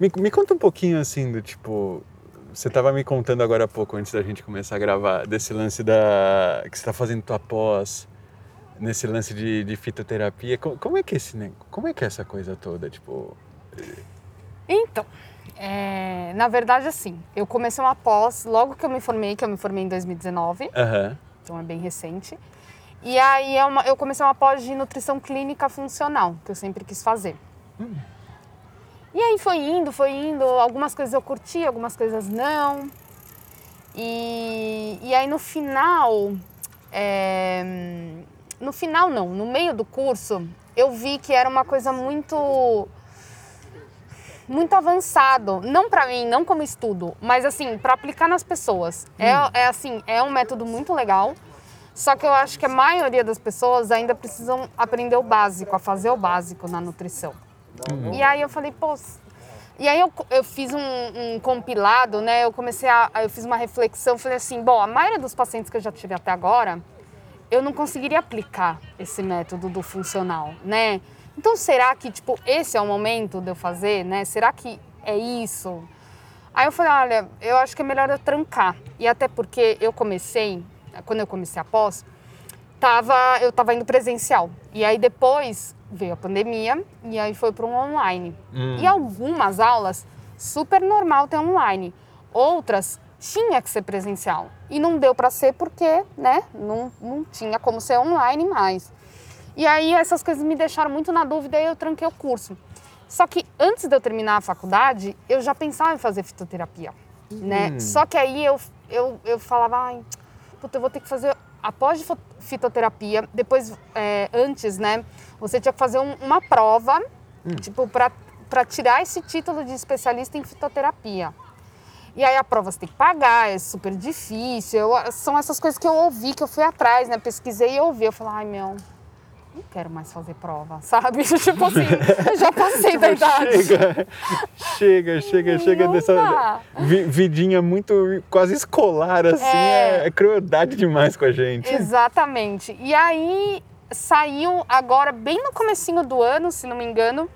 Me, me conta um pouquinho assim do tipo. Você estava me contando agora há pouco, antes da gente começar a gravar, desse lance da. que você está fazendo tua pós, nesse lance de, de fitoterapia. Como, como, é que esse, como é que é essa coisa toda? Tipo. Então, é, na verdade, assim, eu comecei uma pós logo que eu me formei, que eu me formei em 2019. Uhum. Então é bem recente. E aí é eu comecei uma pós de nutrição clínica funcional, que eu sempre quis fazer. Hum. E aí foi indo, foi indo, algumas coisas eu curti, algumas coisas não. E, e aí no final, é, no final não, no meio do curso, eu vi que era uma coisa muito muito avançado, não para mim, não como estudo, mas assim, para aplicar nas pessoas. É, hum. É, é assim, é um método muito legal. Só que eu acho que a maioria das pessoas ainda precisam aprender o básico, a fazer o básico na nutrição. Uhum. E aí eu falei, pô. E aí eu, eu fiz um, um, compilado, né? Eu comecei a. Eu fiz uma reflexão, falei assim, bom, a maioria dos pacientes que eu já tive até agora, eu não conseguiria aplicar esse método do funcional, né? Então será que, tipo, esse é o momento de eu fazer, né? Será que é isso? Aí eu falei, olha, eu acho que é melhor eu trancar. E até porque eu comecei, quando eu comecei a pós, tava, eu tava indo presencial. E aí depois veio a pandemia e aí foi para um online. Hum. E algumas aulas, super normal ter online. Outras, tinha que ser presencial. E não deu para ser porque, né, não, não tinha como ser online mais. E aí essas coisas me deixaram muito na dúvida e eu tranquei o curso. Só que antes de eu terminar a faculdade, eu já pensava em fazer fitoterapia, né? Hum. Só que aí eu, eu, eu falava, ai, puta, eu vou ter que fazer após fitoterapia, depois, é, antes, né, você tinha que fazer um, uma prova, hum. tipo, para tirar esse título de especialista em fitoterapia. E aí a prova você tem que pagar, é super difícil. Eu, são essas coisas que eu ouvi, que eu fui atrás, né? Pesquisei e ouvi. Eu falei, ai meu, não quero mais fazer prova, sabe? tipo assim, já passei da idade. Chega, chega, chega, chega dessa vidinha muito quase escolar, assim, é... é crueldade demais com a gente. Exatamente. E aí saiu agora, bem no comecinho do ano, se não me engano,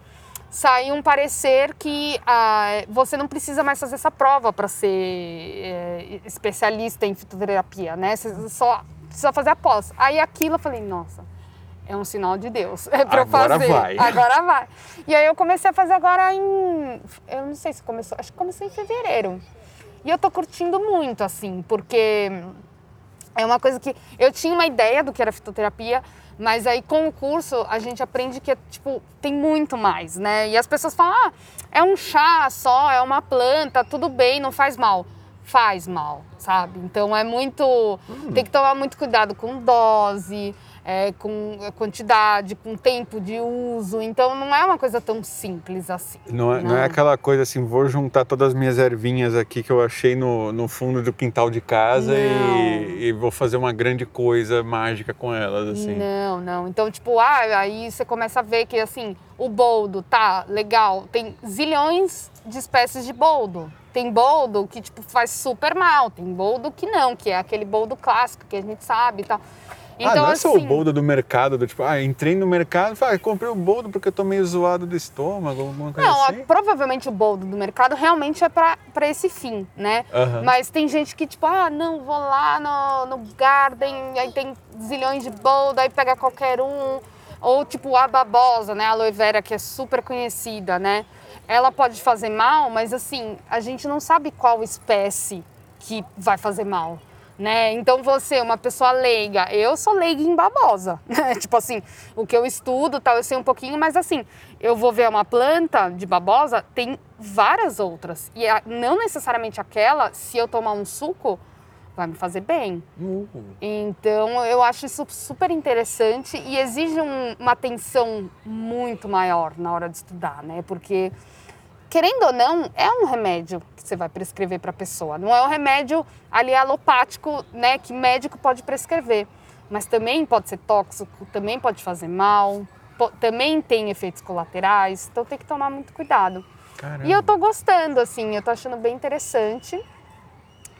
saiu um parecer que ah, você não precisa mais fazer essa prova para ser é, especialista em fitoterapia, né? Você só precisa fazer a pós. Aí aquilo eu falei, nossa é um sinal de Deus. É para agora fazer. vai. Agora vai. E aí eu comecei a fazer agora em. Eu não sei se começou. Acho que comecei em fevereiro. E eu tô curtindo muito, assim, porque é uma coisa que. Eu tinha uma ideia do que era fitoterapia, mas aí com o curso a gente aprende que, tipo, tem muito mais, né? E as pessoas falam, ah, é um chá só, é uma planta, tudo bem, não faz mal. Faz mal, sabe? Então é muito. Hum. Tem que tomar muito cuidado com dose é, com quantidade, com tempo de uso. Então não é uma coisa tão simples assim. Não é, não é aquela coisa assim, vou juntar todas as minhas ervinhas aqui que eu achei no, no fundo do quintal de casa e, e, vou fazer uma grande coisa mágica com elas, assim. Não, não. Então, tipo, ah, aí você começa a ver que assim, o boldo tá legal, tem zilhões de espécies de boldo. Tem boldo que tipo faz super mal, tem boldo que não, que é aquele boldo clássico que a gente sabe e tal. Então, ah, não é só o assim, boldo do mercado, do tipo, ah, entrei no mercado e ah, comprei o boldo porque eu tô meio zoado do estômago, alguma coisa não, assim. Não, provavelmente o boldo do mercado realmente é para esse fim, né? Uhum. Mas tem gente que, tipo, ah, não, vou lá no, no Garden, aí tem zilhões de boldo, aí pega qualquer um. Ou tipo a babosa, né? A aloe vera, que é super conhecida, né? Ela pode fazer mal, mas assim, a gente não sabe qual espécie que vai fazer mal né? Então você, uma pessoa leiga, eu sou leiga em babosa, né? tipo assim, o que eu estudo, tal, eu sei um pouquinho, mas assim, eu vou ver uma planta de babosa, tem várias outras e não necessariamente aquela, se eu tomar um suco, vai me fazer bem. Uhum. Então eu acho isso super interessante e exige um, uma atenção muito maior na hora de estudar, né? Porque querendo ou não, é um remédio que você vai prescrever para a pessoa. Não é um remédio ali alopático, né, que médico pode prescrever. Mas também pode ser tóxico, também pode fazer mal, também tem efeitos colaterais, então tem que tomar muito cuidado. Caramba. E eu tô gostando, assim, eu tô achando bem interessante.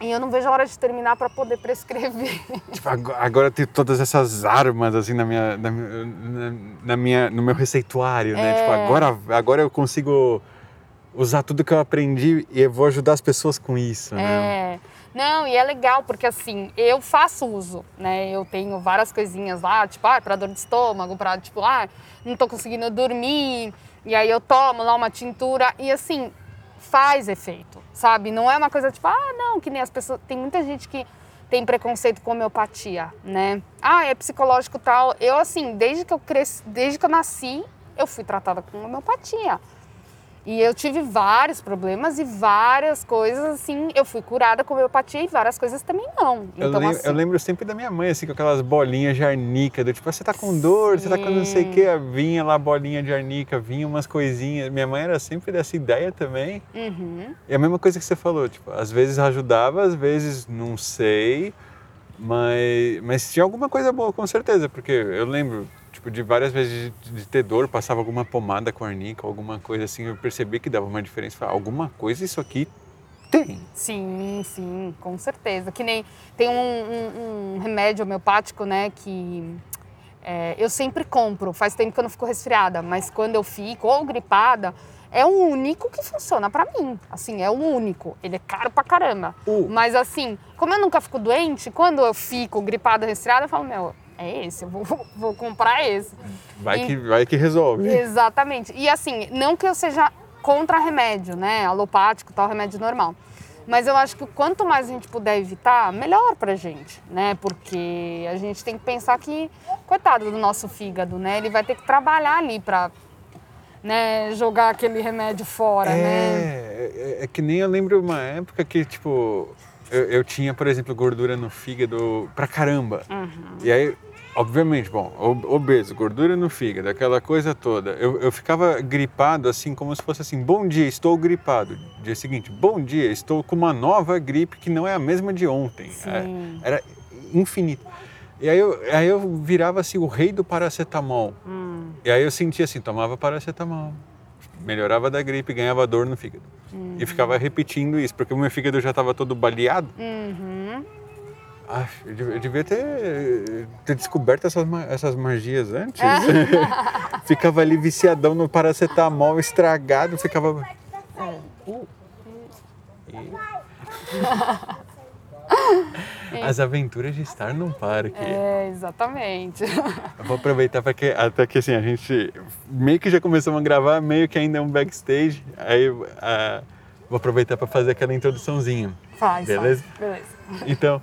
E eu não vejo a hora de terminar para poder prescrever. Tipo, agora tem todas essas armas assim na minha, na, na minha no meu receituário, né? É... Tipo, agora, agora eu consigo usar tudo que eu aprendi e eu vou ajudar as pessoas com isso, né? É. Não, e é legal porque assim, eu faço uso, né? Eu tenho várias coisinhas lá, tipo, ah, para dor de estômago, para tipo, ah, não tô conseguindo dormir, e aí eu tomo lá uma tintura e assim, faz efeito, sabe? Não é uma coisa tipo, ah, não, que nem as pessoas, tem muita gente que tem preconceito com homeopatia, né? Ah, é psicológico tal. Eu assim, desde que eu cresci, desde que eu nasci, eu fui tratada com homeopatia. E eu tive vários problemas e várias coisas, assim, eu fui curada com homeopatia e várias coisas também não. Eu, então, lembro, assim, eu lembro sempre da minha mãe, assim, com aquelas bolinhas de arnica, do tipo, "Ah, você tá com dor, você tá com não sei o quê, vinha lá bolinha de arnica, vinha umas coisinhas. Minha mãe era sempre dessa ideia também. uhum. E a mesma coisa que você falou, tipo, às vezes ajudava, às vezes não sei, mas, mas tinha alguma coisa boa, com certeza, porque eu lembro, tipo, de várias vezes de, de ter dor, passava alguma pomada com arnica, alguma coisa assim, eu percebi que dava uma diferença, falei, alguma coisa isso aqui tem. Sim, sim, com certeza. Que nem tem um, um- um remédio homeopático, né, que é, eu sempre compro. Faz tempo que eu não fico resfriada, mas quando eu fico ou gripada, é o único que funciona pra mim. Assim, é o único. Ele é caro pra caramba. Uh. Mas assim, como eu nunca fico doente, quando eu fico gripada, resfriada, eu falo, meu, é esse, eu vou, vou comprar esse. Vai, E- que, vai que resolve. Exatamente. E assim, não que eu seja contra remédio, né? Alopático, tal, remédio normal. Mas eu acho que quanto mais a gente puder evitar, melhor pra gente, né? Porque a gente tem que pensar que, coitado do nosso fígado, né? Ele vai ter que trabalhar ali pra né, jogar aquele remédio fora, né? É, é, é que nem eu lembro uma época que, tipo, eu, eu tinha, por exemplo, gordura no fígado pra caramba. Uhum. E aí, obviamente, bom, ob- obeso, gordura no fígado, aquela coisa toda. Eu, eu ficava gripado, assim, como se fosse assim: bom dia, estou gripado. Dia seguinte, bom dia, estou com uma nova gripe que não é a mesma de ontem. É, era infinito. E aí eu, aí eu virava assim o rei do paracetamol. Hum, E aí eu sentia assim, tomava paracetamol, melhorava da gripe, ganhava dor no fígado. E ficava repetindo isso, porque o meu fígado já estava todo baleado. uhum. Ah, eu devia- ter, ter descoberto essas, essas magias antes. ficava ali viciadão no paracetamol estragado, ficava... Uh. E- As aventuras de estar num parque. É, exatamente. Eu vou aproveitar para que até que assim a gente meio que já começamos a gravar, meio que ainda é um backstage. Aí vou aproveitar para fazer aquela introduçãozinha. Faz, Beleza? faz. Beleza. Então,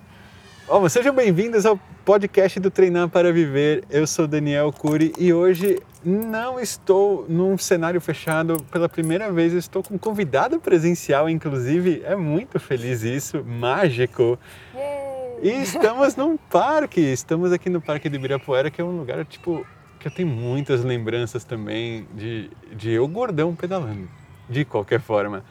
sejam bem-vindos ao podcast do Treinar para Viver. Eu sou Daniel Cury e hoje não estou num cenário fechado. Pela primeira vez estou com um convidado presencial, inclusive. É muito feliz isso, mágico. Yay! E estamos num parque, estamos aqui no Parque de Ibirapuera, que é um lugar, tipo, que eu tenho muitas lembranças também de, de eu gordão pedalando, de qualquer forma.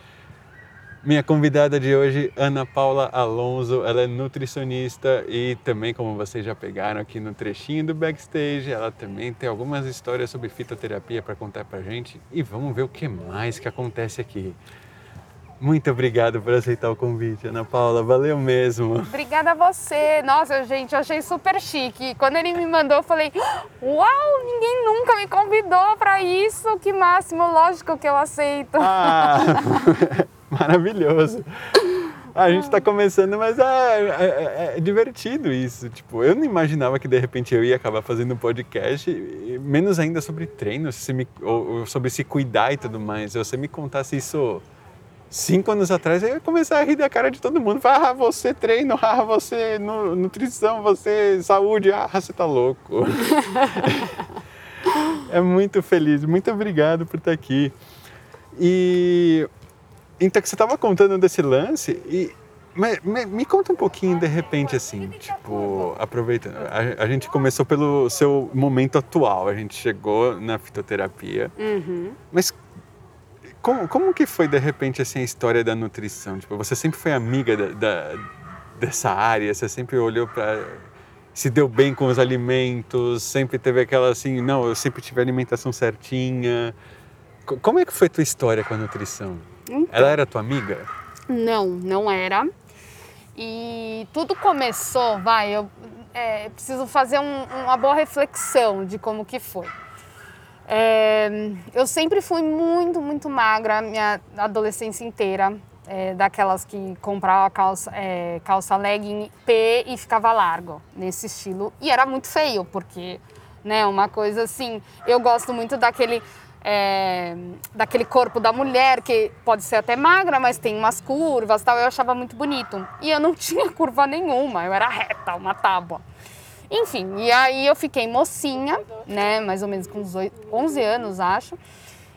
Minha convidada de hoje, Ana Paula Alonso, ela é nutricionista e também, como vocês já pegaram aqui no trechinho do backstage, ela também tem algumas histórias sobre fitoterapia para contar pra gente e vamos ver o que mais que acontece aqui. Muito obrigado por aceitar o convite, Ana Paula, valeu mesmo. Obrigada a você. Nossa, gente, eu achei super chique. Quando ele me mandou, eu falei: Uau, ninguém nunca me convidou para isso. Que máximo, lógico que eu aceito. Ah, maravilhoso. A gente está começando, mas é, é- é divertido isso. Tipo, eu não imaginava que de repente eu ia acabar fazendo um podcast, menos ainda sobre treino, se me- ou, ou sobre se cuidar e tudo mais. Se você me contasse isso cinco anos atrás, eu ia começar a rir da cara de todo mundo. Falar, ah, você treino, ah, você nu- nutrição, você saúde, ah, você tá louco. é muito feliz, muito obrigado por estar aqui. E então que você estava contando desse lance e mas, me, me conta um pouquinho de repente assim, tipo, aproveitando, a, a gente começou pelo seu momento atual, a gente chegou na fitoterapia, Uhum. mas como, como que foi de repente assim a história da nutrição? Tipo, você sempre foi amiga da, da- dessa área, você sempre olhou para se deu bem com os alimentos, sempre teve aquela assim, não, eu sempre tive a alimentação certinha. Co- Como é que foi a tua história com a nutrição? Então. Ela era tua amiga? Não, não era. E tudo começou, vai, eu é, preciso fazer um- uma boa reflexão de como que foi. É, eu sempre fui muito, muito magra minha adolescência inteira. É, daquelas que comprava calça, é, calça legging P e ficava largo, nesse estilo. E era muito feio, porque, né, uma coisa assim, eu gosto muito daquele é, daquele corpo da mulher, que pode ser até magra, mas tem umas curvas tal, eu achava muito bonito. E eu não tinha curva nenhuma, eu era reta, uma tábua. Enfim, e aí eu fiquei mocinha, né, mais ou menos com 11 anos, acho.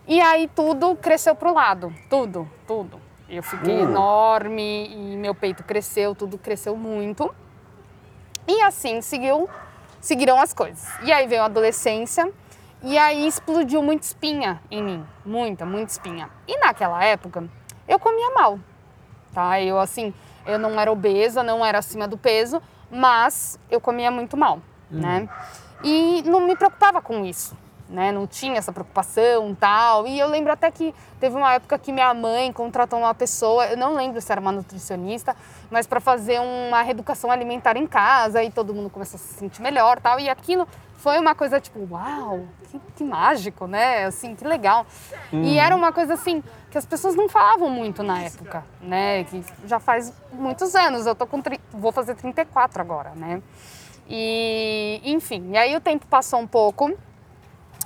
E aí tudo cresceu pro lado, tudo, tudo. Eu fiquei uh. enorme e meu peito cresceu, tudo cresceu muito. E assim seguiu, seguiram as coisas. E aí veio a adolescência, e aí explodiu muita espinha em mim, muita, muita espinha. E naquela época eu comia mal, tá? Eu assim, eu não era obesa, não era acima do peso, mas eu comia muito mal, hum. né? E não me preocupava com isso, né? Não tinha essa preocupação tal. E eu lembro até que teve uma época que minha mãe contratou uma pessoa, eu não lembro se era uma nutricionista, mas para fazer uma reeducação alimentar em casa e todo mundo começou a se sentir melhor tal. E aquilo foi uma coisa tipo, uau, que, que mágico, né? Assim, que legal. Uhum. E era uma coisa assim que as pessoas não falavam muito na época, né? Que já faz muitos anos. Eu tô com vou fazer 34 agora, né? E enfim, e aí o tempo passou um pouco.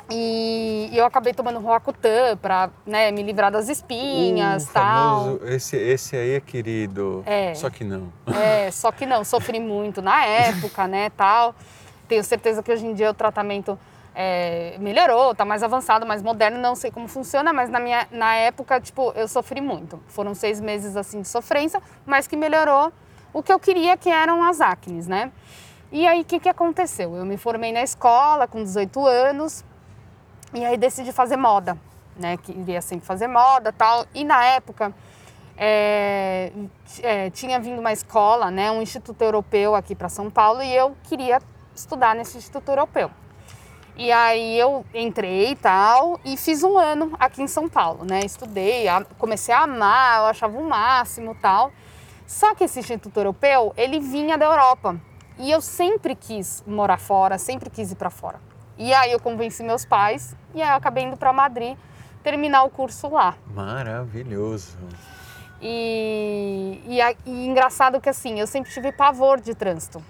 E eu acabei tomando Roacutan para né, me livrar das espinhas uh, tal. Famoso, esse, esse aí é querido, é, só que não. É, só que não. Sofri muito na época, né, tal. Tenho certeza que hoje em dia o tratamento é, melhorou, está mais avançado, mais moderno, não sei como funciona, mas na, minha, na época, tipo, eu sofri muito. Foram seis meses, assim, de sofrência, mas que melhorou o que eu queria, que eram as acnes, né? E aí, o que, que aconteceu? Eu me formei na escola com 18 anos e aí decidi fazer moda, né? Queria sempre fazer moda tal. E na época, é, é, tinha vindo uma escola, né? Um instituto europeu aqui para São Paulo e eu queria estudar nesse Instituto Europeu. E aí eu entrei e tal, e fiz um ano aqui em São Paulo, né? Estudei, comecei a amar, eu achava o máximo tal. Só que esse Instituto Europeu, ele vinha da Europa. E eu sempre quis morar fora, sempre quis ir para fora. E aí eu convenci meus pais, e aí eu acabei indo para Madrid terminar o curso lá. Maravilhoso. E, e, e engraçado que assim, eu sempre tive pavor de trânsito.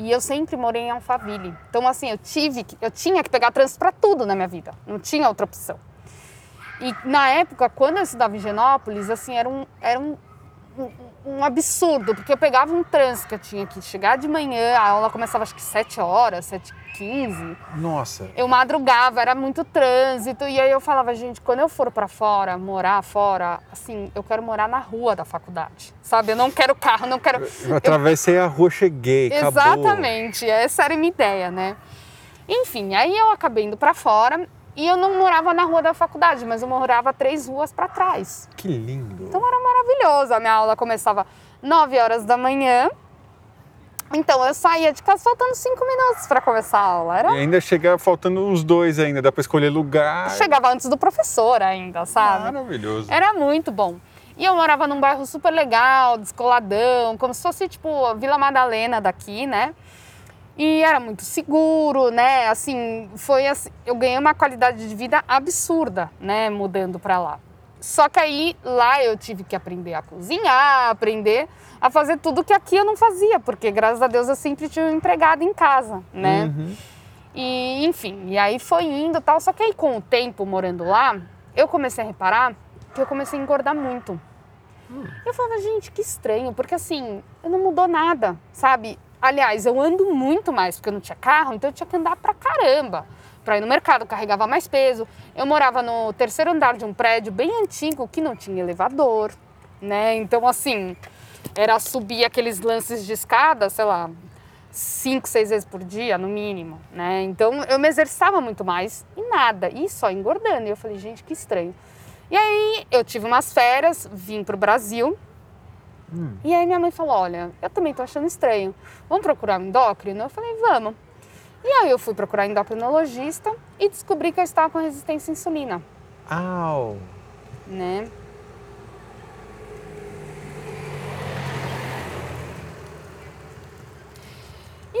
E eu sempre morei em Alphaville. Então, assim, eu tive que, eu tinha que pegar trânsito para tudo na minha vida. Não tinha outra opção. E na época, quando eu estudava em Genópolis, assim, era um, era um, um, um absurdo, porque eu pegava um trânsito que eu tinha que chegar de manhã, a aula começava acho que 7 horas, 7 15. Nossa. Eu madrugava, era muito trânsito. E aí eu falava, gente, quando eu for para fora, morar fora, assim, eu quero morar na rua da faculdade. Sabe? Eu não quero carro, não quero. Eu atravessei eu... a rua, cheguei. Exatamente. Acabou. Essa era a minha ideia, né? Enfim, aí eu acabei indo para fora. E eu não morava na rua da faculdade, mas eu morava três ruas para trás. Que lindo! Então era maravilhoso. A minha aula começava 9 horas da manhã então eu saía de casa faltando cinco minutos para começar a aula. Era... E ainda chegava faltando uns dois ainda, dá para escolher lugar. Chegava antes do professor ainda, sabe? Maravilhoso. Era muito bom. E eu morava num bairro super legal, descoladão, como se fosse tipo a Vila Madalena daqui, né? E era muito seguro, né? Assim, foi assim, eu ganhei uma qualidade de vida absurda, né, mudando para lá. Só que aí lá eu tive que aprender a cozinhar, aprender a fazer tudo que aqui eu não fazia, porque graças a Deus eu sempre tinha um empregado em casa, né? Uhum. E enfim, e aí foi indo tal. Só que aí com o tempo morando lá, eu comecei a reparar que eu comecei a engordar muito. Hum. Eu falava, gente, que estranho, porque assim, não mudou nada, sabe? Aliás, eu ando muito mais, porque eu não tinha carro, então eu tinha que andar pra caramba para ir no mercado, carregava mais peso. Eu morava no terceiro andar de um prédio bem antigo que não tinha elevador, né? Então, assim, era subir aqueles lances de escada, sei lá, cinco, seis vezes por dia, no mínimo, né? Então, eu me exerçava muito mais e nada, e só engordando. E eu falei, gente, que estranho. E aí, eu tive umas férias, vim pro Brasil. Hum. E aí minha mãe falou, olha, eu também tô achando estranho. Vamos procurar um endócrino? Eu falei, vamos. E aí eu fui procurar endocrinologista e descobri que eu estava com resistência à insulina. Au! Né?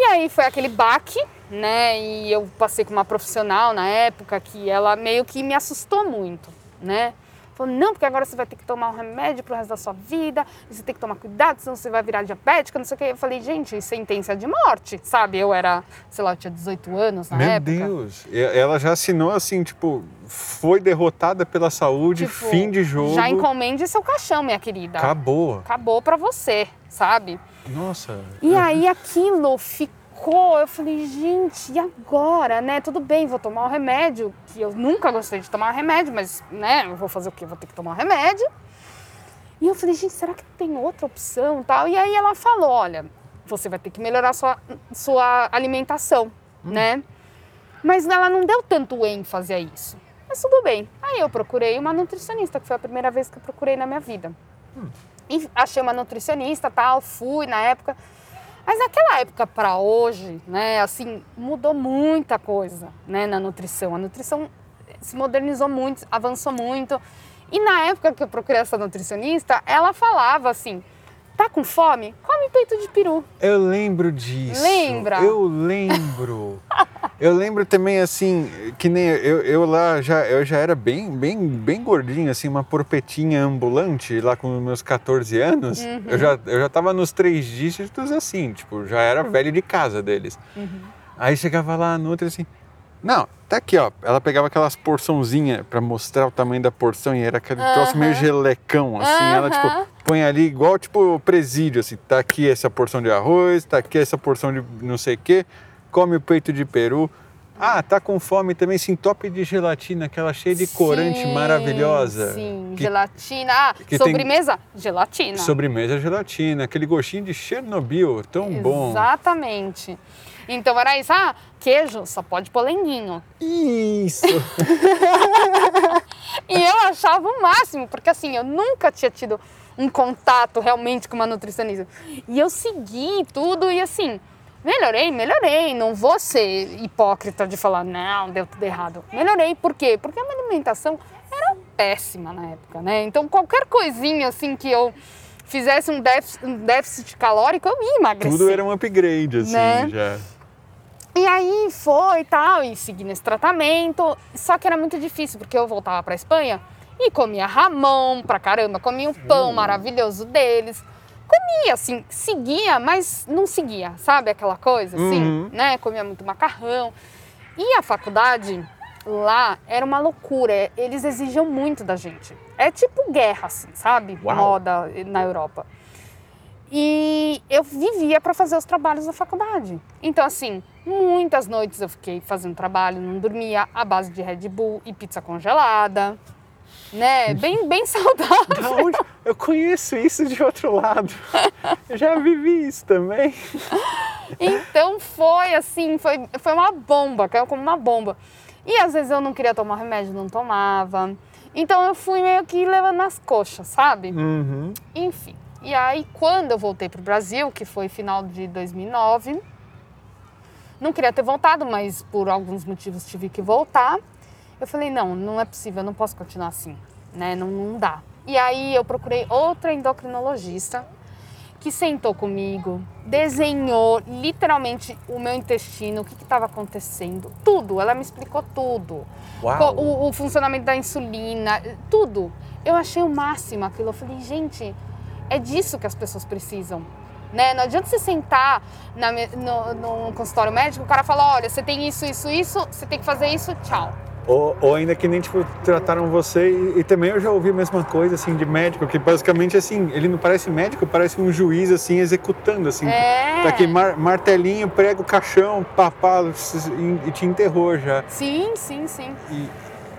E aí foi aquele baque, né? E eu passei com uma profissional na época que ela meio que me assustou muito, né? Falou, não, porque agora você vai ter que tomar um remédio pro resto da sua vida, você tem que tomar cuidado, senão você vai virar diabética, não sei o quê. Eu falei, gente, sentença de morte, sabe? Eu era, sei lá, eu tinha 18 anos na Meu época. Deus. E Ela já assinou assim, tipo, foi derrotada pela saúde, Tipo, fim de jogo. Já encomende seu caixão, minha querida. Acabou. Acabou pra você, sabe? Nossa. E aí aquilo ficou, eu falei, gente, e agora, né? Tudo bem, vou tomar o remédio, que eu nunca gostei de tomar remédio, mas, né, eu vou fazer o quê? Vou ter que tomar o remédio. E eu falei, gente, será que tem outra opção tal? E aí ela falou, olha, você vai ter que melhorar sua, sua alimentação, né? Mas ela não deu tanto ênfase a isso. Mas tudo bem. Aí eu procurei uma nutricionista, que foi a primeira vez que eu procurei na minha vida. E achei uma nutricionista, tal, fui na época. Mas naquela época para hoje, né, assim, mudou muita coisa, né, na nutrição. A nutrição se modernizou muito, avançou muito. E na época que eu procurei essa nutricionista, ela falava assim: "Tá com fome? Come peito de peru". Eu lembro disso. Lembra? Eu lembro. eu lembro também assim, que nem eu, eu lá já eu já era bem bem bem gordinho assim, uma porpetinha ambulante lá com meus 14 anos. Uhum. Eu já eu já tava nos três dígitos assim, tipo, já era Uhum. velho de casa deles. Aí chegava lá no outro assim, não, tá aqui, ó. Ela pegava aquelas porçãozinhas pra mostrar o tamanho da porção e era aquele troço meio gelecão, assim. Ela, Aham. tipo, põe ali igual, tipo, presídio, assim. Tá aqui essa porção de arroz, tá aqui essa porção de não sei o quê. Come o peito de peru. Ah, tá com fome também, se entope de gelatina, aquela cheia de corante Sim, maravilhosa. Sim, Que- gelatina. Ah, que tem- sobremesa? Gelatina. Sobremesa gelatina, aquele gostinho de Chernobyl, tão bom. Exatamente. Então era isso. Ah, queijo só pode polenguinho. Isso! E eu achava o máximo, porque assim, eu nunca tinha tido um contato realmente com uma nutricionista. E eu segui tudo e assim, melhorei, melhorei. Não vou ser hipócrita de falar, não, deu tudo errado. Melhorei, por quê? Porque a minha alimentação era péssima na época, né? Então qualquer coisinha assim que eu fizesse um déficit, um déficit calórico, eu ia emagrecer. Tudo era um upgrade, assim, Né? já. E aí foi e tal, e segui nesse tratamento. Só que era muito difícil, porque eu voltava pra Espanha e comia ramão pra caramba, comia um pão maravilhoso deles. Comia, assim, seguia, mas não seguia, sabe aquela coisa, assim, Uhum. né? Comia muito macarrão. E a faculdade lá era uma loucura, eles exigiam muito da gente. É tipo guerra, assim, sabe? Uau. Moda na Europa. E eu vivia para fazer os trabalhos da faculdade. Então, assim, muitas noites eu fiquei fazendo trabalho, não dormia, à base de Red Bull e pizza congelada, né? Bem, bem saudável. Eu conheço isso de outro lado. Eu já vivi isso também. Então foi assim, foi, foi uma bomba, caiu como uma bomba. E às vezes eu não queria tomar remédio, não tomava. Então eu fui meio que levando nas coxas, sabe? Uhum. Enfim. E aí, quando eu voltei para o Brasil, que foi final de 2009, não queria ter voltado, mas por alguns motivos tive que voltar. Eu falei, não, não é possível, eu não posso continuar assim, né? Não, não dá. E aí eu procurei outra endocrinologista que sentou comigo, desenhou literalmente o meu intestino, o que estava acontecendo, tudo. Ela me explicou tudo. O, o funcionamento da insulina, tudo. Eu achei o máximo aquilo. Eu falei, gente, é disso que as pessoas precisam. Né? Não adianta você sentar na no, no consultório médico, o cara fala, olha, você tem isso, isso, isso, você tem que fazer isso, tchau. Ou, ou ainda que nem, tipo, trataram você e, e também eu já ouvi a mesma coisa, assim, de médico, que basicamente, assim, ele não parece médico, parece um juiz, assim, executando, assim. É. Tá aqui, mar- martelinho, prega o caixão, papá, e, te enterrou já. Sim, sim, sim. E,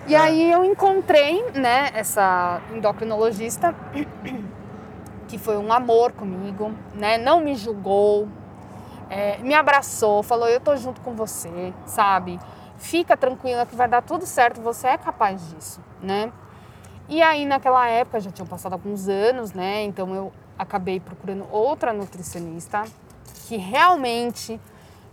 E aí eu encontrei, né, essa endocrinologista que foi um amor comigo, né? Não me julgou, é, me abraçou, falou: eu tô junto com você, sabe? Fica tranquila que vai dar tudo certo, você é capaz disso, né? E aí naquela época já tinham passado alguns anos, né? Então eu acabei procurando outra nutricionista que realmente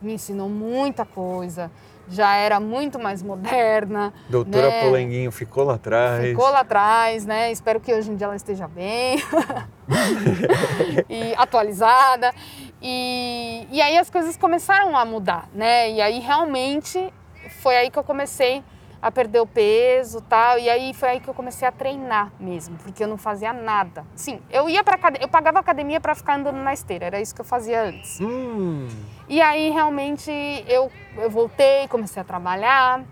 me ensinou muita coisa, já era muito mais moderna. doutora né? Polenguinho ficou lá atrás. Ficou lá atrás, né? Espero que hoje em dia ela esteja bem e atualizada. E, e aí as coisas começaram a mudar, né? E aí realmente foi aí que eu comecei a perder o peso tal. E aí foi aí que eu comecei a treinar mesmo, porque eu não fazia nada. Sim, eu ia para eu pagava academia para ficar andando na esteira, era isso que eu fazia antes. Hum. E aí realmente eu, eu voltei, comecei a trabalhar,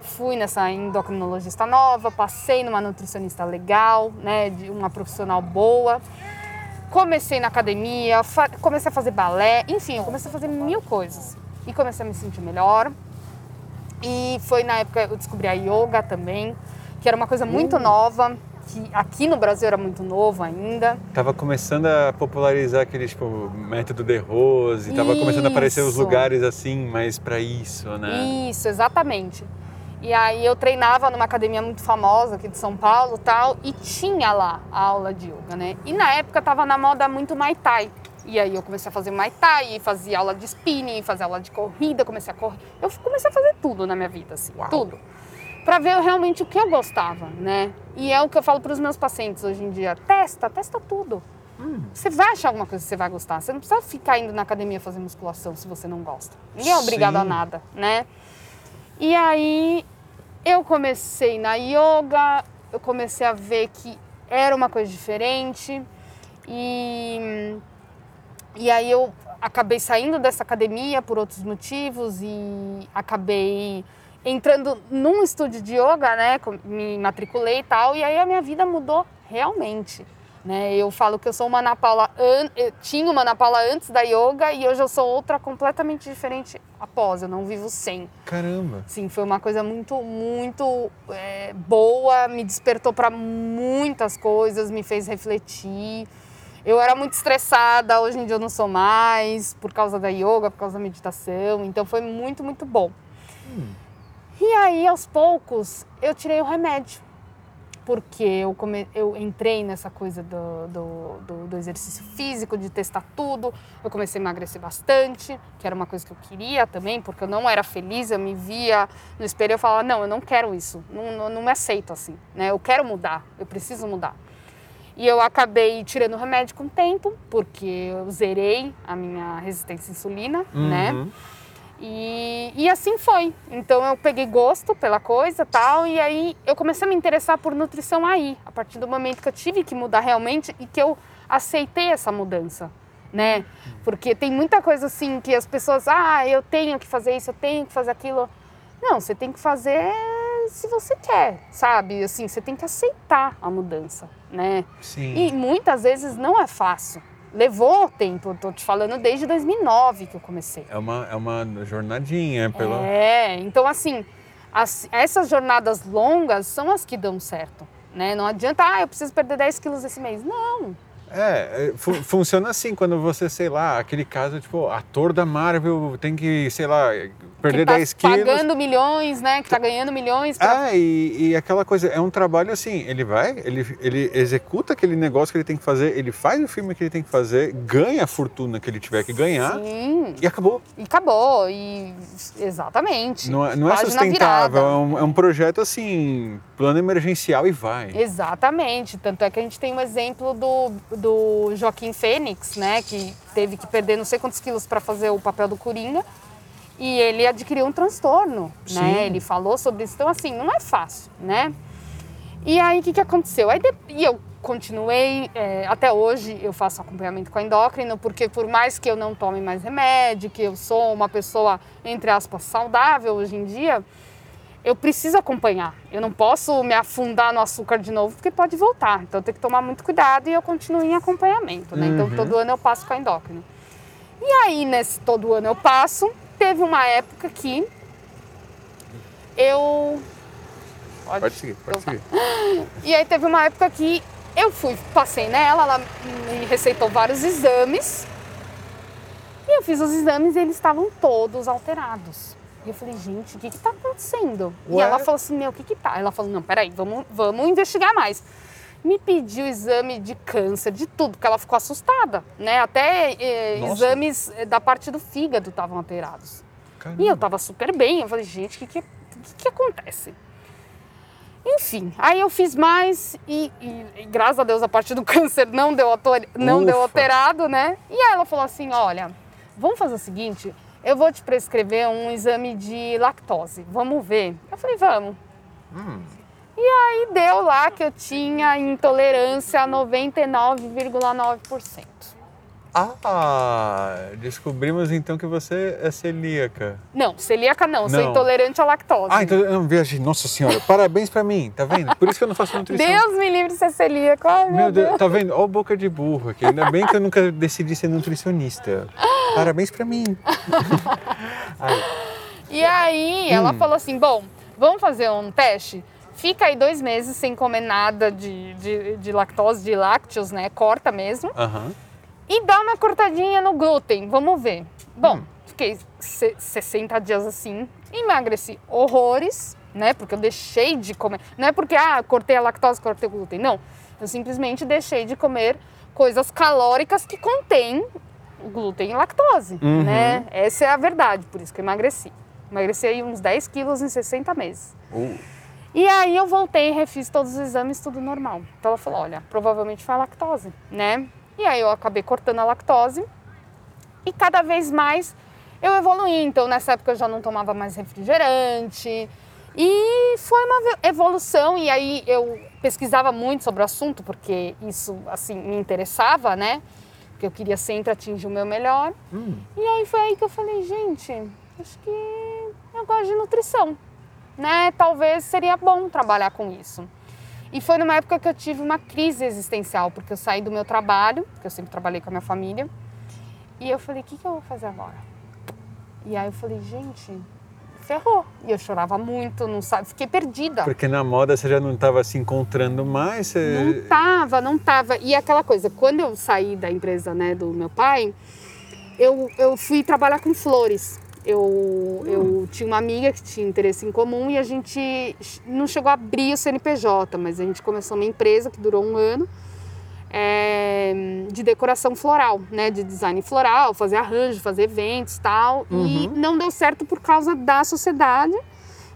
fui nessa endocrinologista nova, passei numa nutricionista legal, né, de uma profissional boa. Comecei na academia, comecei a fazer balé, enfim, eu comecei a fazer mil coisas. E comecei a me sentir melhor. E foi na época eu descobri a yoga também, que era uma coisa muito hum. nova, que aqui no Brasil era muito novo ainda. Tava começando a popularizar aquele tipo método de Rose, isso. tava começando a aparecer os lugares assim, mais para isso, né? Isso, exatamente. E aí eu treinava numa academia muito famosa aqui de São Paulo, tal, e tinha lá a aula de yoga, né? E na época tava na moda muito Muay Thai. E aí eu comecei a fazer Muay Thai, fazia aula de spinning, fazia aula de corrida, comecei a correr. Eu comecei a fazer tudo na minha vida, assim, Uau. tudo. Para ver realmente o que eu gostava, né? E é o que eu falo para os meus pacientes hoje em dia: testa, testa tudo. Hum. Você vai achar alguma coisa que você vai gostar. Você não precisa ficar indo na academia fazer musculação se você não gosta. Ninguém é obrigado Sim. a nada, né? E aí eu comecei na yoga, eu comecei a ver que era uma coisa diferente. E e aí eu acabei saindo dessa academia por outros motivos e acabei entrando num estúdio de yoga, né? Me matriculei e tal, e aí a minha vida mudou realmente. Né? Eu falo que eu sou uma Ana Paula, an... eu tinha uma Ana Paula antes da yoga e hoje eu sou outra completamente diferente após, eu não vivo sem. Caramba! Sim, foi uma coisa muito, muito é, boa, me despertou para muitas coisas, me fez refletir. Eu era muito estressada, hoje em dia eu não sou mais, por causa da yoga, por causa da meditação. Então foi muito, muito bom. Hum. E aí, aos poucos, eu tirei o remédio. Porque eu, come... eu entrei nessa coisa do, do, do, do, exercício físico, de testar tudo. Eu comecei a emagrecer bastante, que era uma coisa que eu queria também, porque eu não era feliz. Eu me via no espelho e eu falava: não, eu não quero isso, não, não, não me aceito assim. Né? Eu quero mudar, eu preciso mudar. E eu acabei tirando o remédio com o tempo, porque eu zerei a minha resistência à insulina, uhum. né? E, e assim foi. Então eu peguei gosto pela coisa tal, e aí eu comecei a me interessar por nutrição aí, a partir do momento que eu tive que mudar realmente e que eu aceitei essa mudança, né? Porque tem muita coisa assim que as pessoas, ah, eu tenho que fazer isso, eu tenho que fazer aquilo. Não, você tem que fazer se você quer, sabe? Assim, você tem que aceitar a mudança, né? Sim. E muitas vezes não é fácil. Levou tempo, eu tô te falando desde 2009 que eu comecei. É uma, é uma jornadinha. Pelo... É, então assim, as, essas jornadas longas são as que dão certo, né? Não adianta, ah, eu preciso perder 10 quilos esse mês. Não, é, é funciona assim, quando você, sei lá, aquele caso, tipo, ator da Marvel tem que, sei lá, perder que tá 10 quilos. pagando milhões, né? Que tá ganhando milhões. Pra... É, e, e, aquela coisa, é um trabalho assim, ele vai, ele, ele executa aquele negócio que ele tem que fazer, ele faz o filme que ele tem que fazer, ganha a fortuna que ele tiver que ganhar Sim. e acabou. E acabou, e exatamente. Não, é, não é sustentável, é um, é um projeto assim, plano emergencial e vai. Exatamente, tanto é que a gente tem um exemplo do do Joaquim Fênix, né, que teve que perder não sei quantos quilos para fazer o papel do Coringa, e ele adquiriu um transtorno, né? Sim. né? Ele falou sobre isso, então assim, não é fácil, né? E aí o que, que aconteceu? Aí e eu continuei, é, até hoje eu faço acompanhamento com a endócrino, porque por mais que eu não tome mais remédio, que eu sou uma pessoa, entre aspas, saudável hoje em dia, eu preciso acompanhar. Eu não posso me afundar no açúcar de novo, porque pode voltar. Então eu tenho que tomar muito cuidado e eu continuo em acompanhamento. Né? Então, uhum. Então todo ano eu passo com a endócrina. E aí, nesse todo ano eu passo, teve uma época que eu. Pode, pode seguir, pode então, tá. seguir. E aí teve uma época que eu fui, passei nela, ela me receitou vários exames. E eu fiz os exames e eles estavam todos alterados. E eu falei, gente, o que que tá acontecendo? Ué? E ela falou assim, meu, o que que tá? Ela falou, não, peraí, vamos, vamos investigar mais. Me pediu exame de câncer, de tudo, porque ela ficou assustada, né? Até eh, exames eh, da parte do fígado estavam alterados. Caramba. E eu tava super bem, eu falei, gente, o que que, que que acontece? Enfim, aí eu fiz mais e, e- e graças a Deus a parte do câncer não deu, não deu alterado, né? E aí ela falou assim, olha, vamos fazer o seguinte, eu vou te prescrever um exame de lactose, vamos ver. Eu falei, vamos. Hum. E aí deu lá que eu tinha intolerância a 99,9%. Ah, descobrimos então que você é celíaca. Não, celíaca não, sou Não. intolerante à lactose. Ah, então eu viajei. Nossa senhora, parabéns pra mim, tá vendo? Por isso que eu não faço nutrição. Deus me livre de ser celíaco. Ai, Meu Deus, tá vendo? Ó, boca de burro aqui. Ainda bem que eu nunca decidi ser nutricionista. Parabéns pra mim. Ai, E aí ela Hum. falou assim: bom, vamos fazer um teste? Fica aí dois meses sem comer nada de, de, de lactose, de lácteos, né? Corta mesmo. Aham. E dá uma cortadinha no glúten, vamos ver. Bom, Hum. fiquei se- 60 dias assim, emagreci horrores, né? Porque eu deixei de comer. Não é porque, ah, cortei a lactose, cortei o glúten. Não. Eu simplesmente deixei de comer coisas calóricas que contêm glúten e lactose, Uhum. né? Essa é a verdade, por isso que eu emagreci. Emagreci aí uns 10 quilos em 60 meses. Uh, E aí eu voltei e refiz todos os exames, tudo normal. Então ela falou, olha, provavelmente foi a lactose, né? E aí eu acabei cortando a lactose e cada vez mais eu evoluí. Então nessa época eu já não tomava mais refrigerante e foi uma evolução. E aí eu pesquisava muito sobre o assunto porque isso assim me interessava, né? Porque eu queria sempre atingir o meu melhor. hum. E aí foi aí que eu falei, gente, acho que eu gosto de nutrição, né? Talvez seria bom trabalhar com isso. E foi numa época que eu tive uma crise existencial, porque eu saí do meu trabalho, que eu sempre trabalhei com a minha família, e eu falei, o que, que eu vou fazer agora? E aí eu falei, gente, ferrou. E eu chorava muito, não sabe, fiquei perdida. Porque na moda você já não estava se encontrando mais. Você... Não tava, não tava. E aquela coisa, quando eu saí da empresa né, do meu pai, eu, eu fui trabalhar com flores. Eu, eu tinha uma amiga que tinha interesse em comum e a gente não chegou a abrir o CNPJ, mas a gente começou uma empresa que durou um ano é, de decoração floral, né? De design floral, fazer arranjo, fazer eventos e tal. E Uhum. não deu certo por causa da sociedade.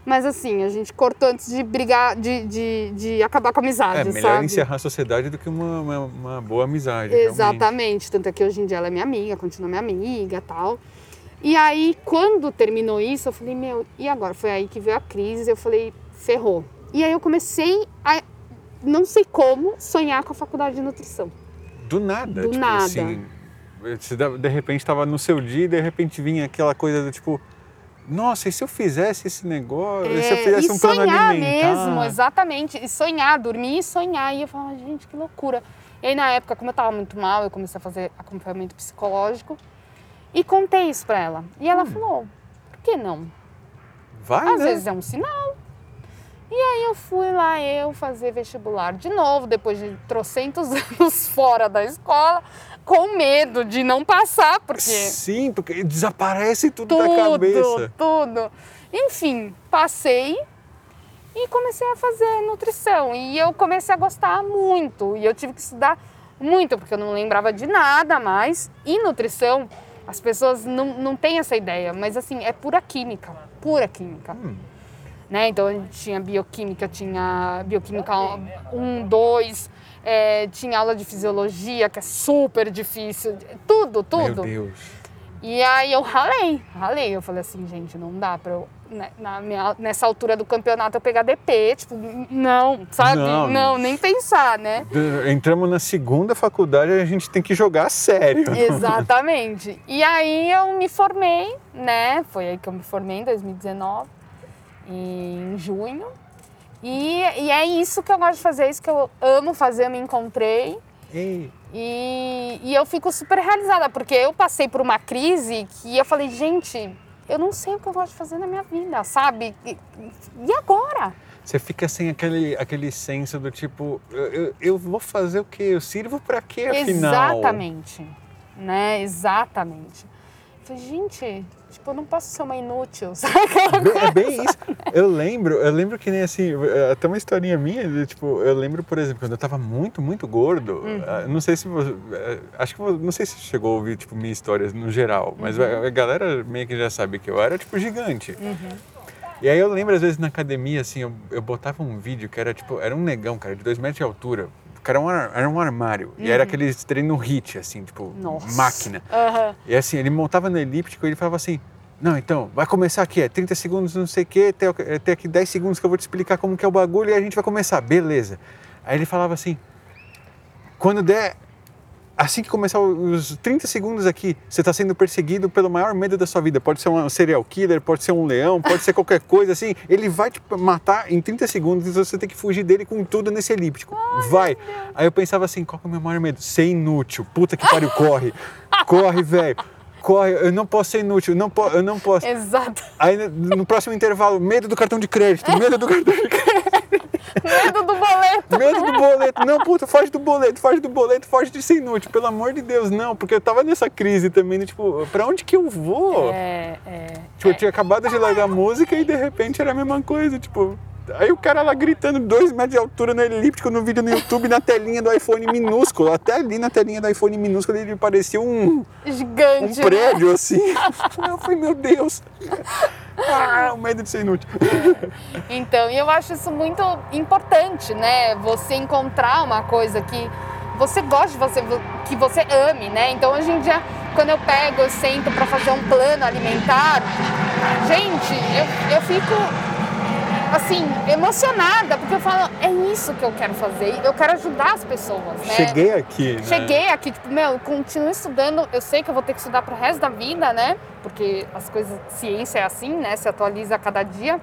Mas assim, a gente cortou antes de brigar, de, de, de acabar com a amizade, É melhor sabe? encerrar a sociedade do que uma, uma, uma boa amizade. realmente. Exatamente. Tanto é que hoje em dia ela é minha amiga, continua minha amiga tal. E aí, quando terminou isso, eu falei, meu, e agora? Foi aí que veio a crise, eu falei, ferrou. E aí eu comecei a, não sei como, sonhar com a faculdade de nutrição. Do nada. Do tipo, nada. Assim, de repente estava no seu dia e de repente vinha aquela coisa do tipo. Nossa, e se eu fizesse esse negócio? e se eu É, fizesse e um plano sonhar alimentar? mesmo, exatamente. E sonhar, dormir e sonhar. E eu falava, gente, que loucura. E aí, na época, como eu tava muito mal, eu comecei a fazer acompanhamento psicológico. E contei isso pra ela. E ela falou, por que não? Vai, Às né? vezes é um sinal. E aí eu fui lá, eu fazer vestibular de novo, depois de trocentos anos fora da escola, com medo de não passar, porque Sim, porque desaparece tudo, da tudo, cabeça. tudo. Enfim, passei e comecei a fazer nutrição. E eu comecei a gostar muito. E eu tive que estudar muito, porque eu não lembrava de nada mais. E nutrição, as pessoas não, não têm essa ideia, mas assim, é pura química. Pura química. Hum. Né? Então a gente tinha bioquímica, tinha bioquímica 1, 2, é, tinha aula de fisiologia, que é super difícil. Tudo, tudo. Meu Deus. E aí eu ralei, ralei. Eu falei assim, gente, não dá pra eu, né, na minha- nessa altura do campeonato, eu pegar DP. Tipo, não, sabe? Não. Não, nem pensar, né? Entramos na segunda faculdade e a gente tem que jogar a sério. Exatamente. E aí eu me formei, né? Foi aí que eu me formei em 2019, em junho. E, e é isso que eu gosto de fazer, é isso que eu amo fazer, eu me encontrei. Ei, E, e eu fico super realizada, porque eu passei por uma crise que eu falei, gente, eu não sei o que eu gosto de fazer na minha vida, sabe? E, e agora? Você fica sem aquele, aquele senso do tipo, eu, eu, eu vou fazer o quê? Eu sirvo pra quê, afinal? Exatamente. Né? Exatamente. Falei, gente, tipo, eu não posso ser uma inútil, sabe? Bem-? É bem isso. Eu lembro, eu lembro que nem assim, até uma historinha minha, tipo, eu lembro, por exemplo, quando eu tava muito, muito gordo, Uhum. ah, não sei se você, eh, acho que não sei se chegou a ouvir, tipo, minhas histórias no geral, mas Uhum. a, galera meio que já sabe que eu era, tipo, gigante. E aí eu lembro, às vezes, na academia, assim, eu, eu botava um vídeo que era tipo, era um negão, cara, de dois metros de altura. Era um, era um armário. E era aquele treino hit, assim, tipo, Uhum. Nossa. máquina. Aham. E assim, ele montava no elíptico e ele falava assim: Não, então, vai começar aqui, é 30 segundos, não sei o quê, tem, tem aqui 10 segundos que eu vou te explicar como que é o bagulho e a gente vai começar, beleza. Aí ele falava assim: Quando der. Assim que começar os 30 segundos aqui, você está sendo perseguido pelo maior medo da sua vida. Pode ser um serial killer, pode ser um leão, pode ser qualquer coisa assim. Ele vai te matar em 30 segundos e você tem que fugir dele com tudo nesse elíptico. vai. Aí eu pensava assim: qual é o meu maior medo? Ser inútil. Puta que pariu, corre. Corre, velho. Corre, eu não posso ser inútil, não po eu não posso. Exato. Aí no próximo intervalo, medo do cartão de crédito, medo do cartão de crédito, Medo do boleto. medo do boleto. Não, puta, foge do boleto, foge do boleto, foge de ser inútil. Pelo amor de Deus, não, porque eu tava nessa crise também, né, tipo, pra onde que eu vou? É, é. Tipo, eu tinha acabado de largar a música e de repente era a mesma coisa, tipo. Aí o cara lá gritando dois metros de altura no elíptico no vídeo no YouTube na telinha do iPhone minúsculo. Até ali na telinha do iPhone minúsculo ele parecia um, um Gigante. né? prédio assim. Eu falei, meu Deus. Ah, o medo de ser inútil. Então, e eu acho isso muito importante, né? Você encontrar uma coisa que você goste, de você, que você ame, né? Então, hoje em dia, quando eu pego, eu sento para fazer um plano alimentar, gente, eu, eu fico assim, emocionada, porque eu falo, é isso que eu quero fazer, eu quero ajudar as pessoas, né? Cheguei aqui, né? Cheguei aqui, tipo, meu, continuo estudando. Eu sei que eu vou ter que estudar pro resto da vida, né? Porque as coisas, ciência é assim, né? Se atualiza a cada dia.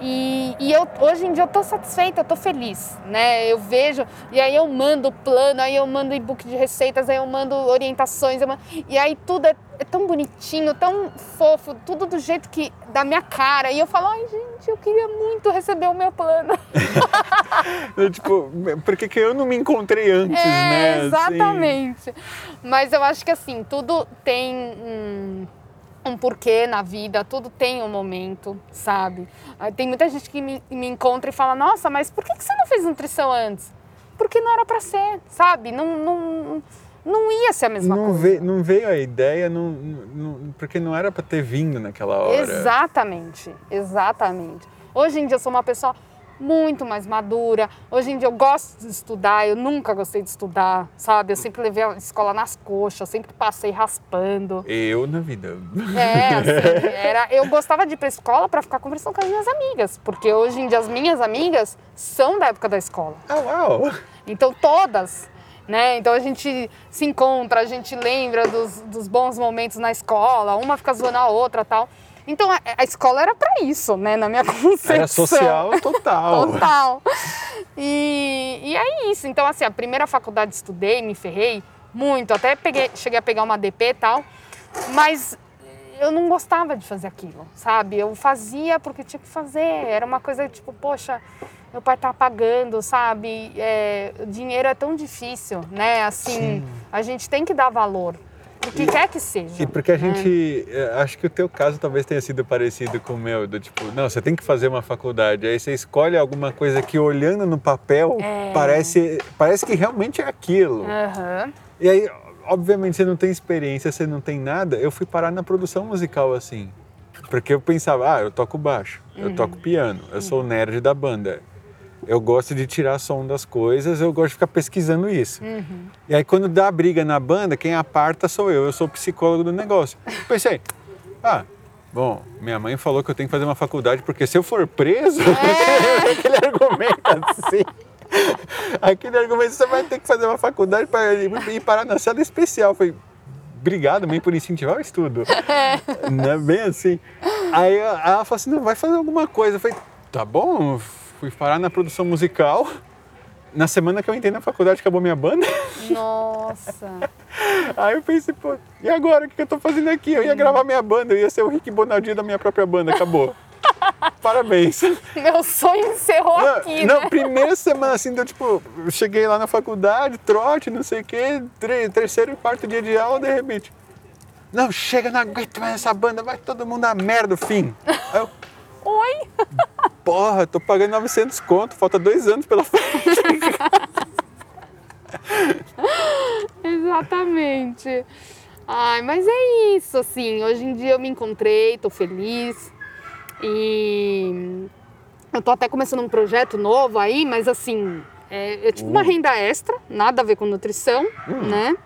E, e eu, hoje em dia eu tô satisfeita, eu tô feliz, né? Eu vejo, e aí eu mando plano, aí eu mando e-book de receitas, aí eu mando orientações, eu mando- e aí tudo é, é tão bonitinho, tão fofo, tudo do jeito que, da minha cara. E eu falo, ai gente, eu queria muito receber o meu plano. Tipo, por que, eu não me encontrei antes, É, né? Assim, exatamente. Mas eu acho que assim, tudo tem um, um porquê na vida, tudo tem um momento, sabe? Ah, Tem muita gente que me, me encontra e fala, nossa, mas por que que você não fez nutrição antes? Porque não era pra ser, sabe? Não, não, não ia ser a mesma não, coisa. veio, não veio a ideia, não, não- porque não era pra ter vindo naquela hora. Exatamente, exatamente. Hoje em dia eu sou uma pessoa muito mais madura. Hoje em dia eu gosto de estudar, eu nunca gostei de estudar, sabe? Eu sempre levei a escola nas coxas, sempre passei raspando. Eu na vida. É, assim, era, eu gostava de ir pra escola para ficar conversando com as minhas amigas, porque hoje em dia as minhas amigas são da época da escola. Ah, uau! Então todas, né? Então a gente se encontra, a gente lembra dos, dos bons momentos na escola, uma fica zoando a outra tal. Então a, a escola era para isso, né? Na minha concepção. Era social total. Total. E, e é isso. Então, assim, a primeira faculdade estudei, me ferrei muito. Até peguei, cheguei a pegar uma DP e tal. Mas eu não gostava de fazer aquilo, sabe? Eu fazia porque tinha que fazer. Era uma coisa tipo, poxa, meu pai tá pagando, sabe? É, dinheiro é tão difícil, né? Assim, a gente tem que dar valor. O que quer que seja. E porque a né? gente. eh, Acho que o teu caso talvez tenha sido parecido com o meu, do tipo, não, você tem que fazer uma faculdade. Aí você escolhe alguma coisa que olhando no papel É. parece, parece que realmente é aquilo. Aham. E aí, obviamente, você não tem experiência, você não tem nada. Eu fui parar na produção musical assim. Porque eu pensava, ah, eu toco baixo, eu Uhum. toco piano, eu sou o nerd da banda. Eu gosto de tirar som das coisas, eu gosto de ficar pesquisando isso. Uhum. E aí, quando dá briga na banda, quem aparta sou eu, eu sou o psicólogo do negócio. Pensei, ah, bom, minha mãe falou que eu tenho que fazer uma faculdade, porque se eu for preso, É. aquele argumento assim. Aquele argumento, você vai ter que fazer uma faculdade para ir parar na cela especial. Eu falei, obrigado, mãe, por incentivar o estudo. Não é bem assim. Aí ela falou assim, não, vai fazer alguma coisa. Eu falei, tá bom, fui parar na produção musical. Na semana que eu entrei na faculdade, acabou minha banda. Nossa. Aí eu pensei, pô, e agora? O que eu tô fazendo aqui? Eu ia gravar minha banda, eu ia ser o Rick Bonaldinho da minha própria banda, acabou. Parabéns. Meu sonho encerrou Não, aqui, não, né? primeira semana assim, deu tipo, eu cheguei lá na faculdade, trote, não sei o quê, terceiro e quarto dia de aula, de repente. Não, chega, não aguento mais essa banda, vai todo mundo a merda, fim. Aí eu, Oi? porra, tô pagando 900 conto, falta dois anos pela frente. Exatamente. Ai, mas é isso, assim. Hoje em dia eu me encontrei, tô feliz. E eu tô até começando um projeto novo aí, mas assim, é, é tipo uma Uh. renda extra, nada a ver com nutrição, Hum. né?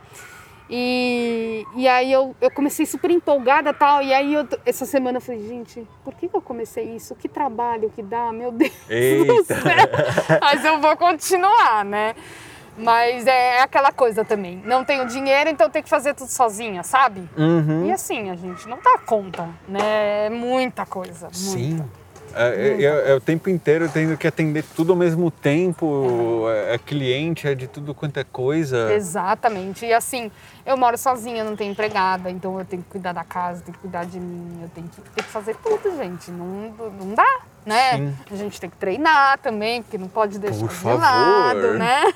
E, e aí eu, eu comecei super empolgada e tal. E aí eu, essa semana eu falei, gente, por que, que eu comecei isso? Que trabalho que dá, meu Deus do Eita. céu. Mas eu vou continuar, né? Mas é aquela coisa também. Não tenho dinheiro, então tenho que fazer tudo sozinha, sabe? Uhum. E assim, a gente não dá conta, né? É muita coisa. Muita. Sim. É, é- é- é o tempo inteiro tendo que atender tudo ao mesmo tempo, é, é cliente, é de tudo quanto é coisa. Exatamente. E assim, eu moro sozinha, não tenho empregada, então eu tenho que cuidar da casa, tenho que cuidar de mim, eu tenho que, tenho que fazer tudo, gente. Não, não dá, né? Sim. A gente tem que treinar também, porque não pode deixar Por de favor. lado, né?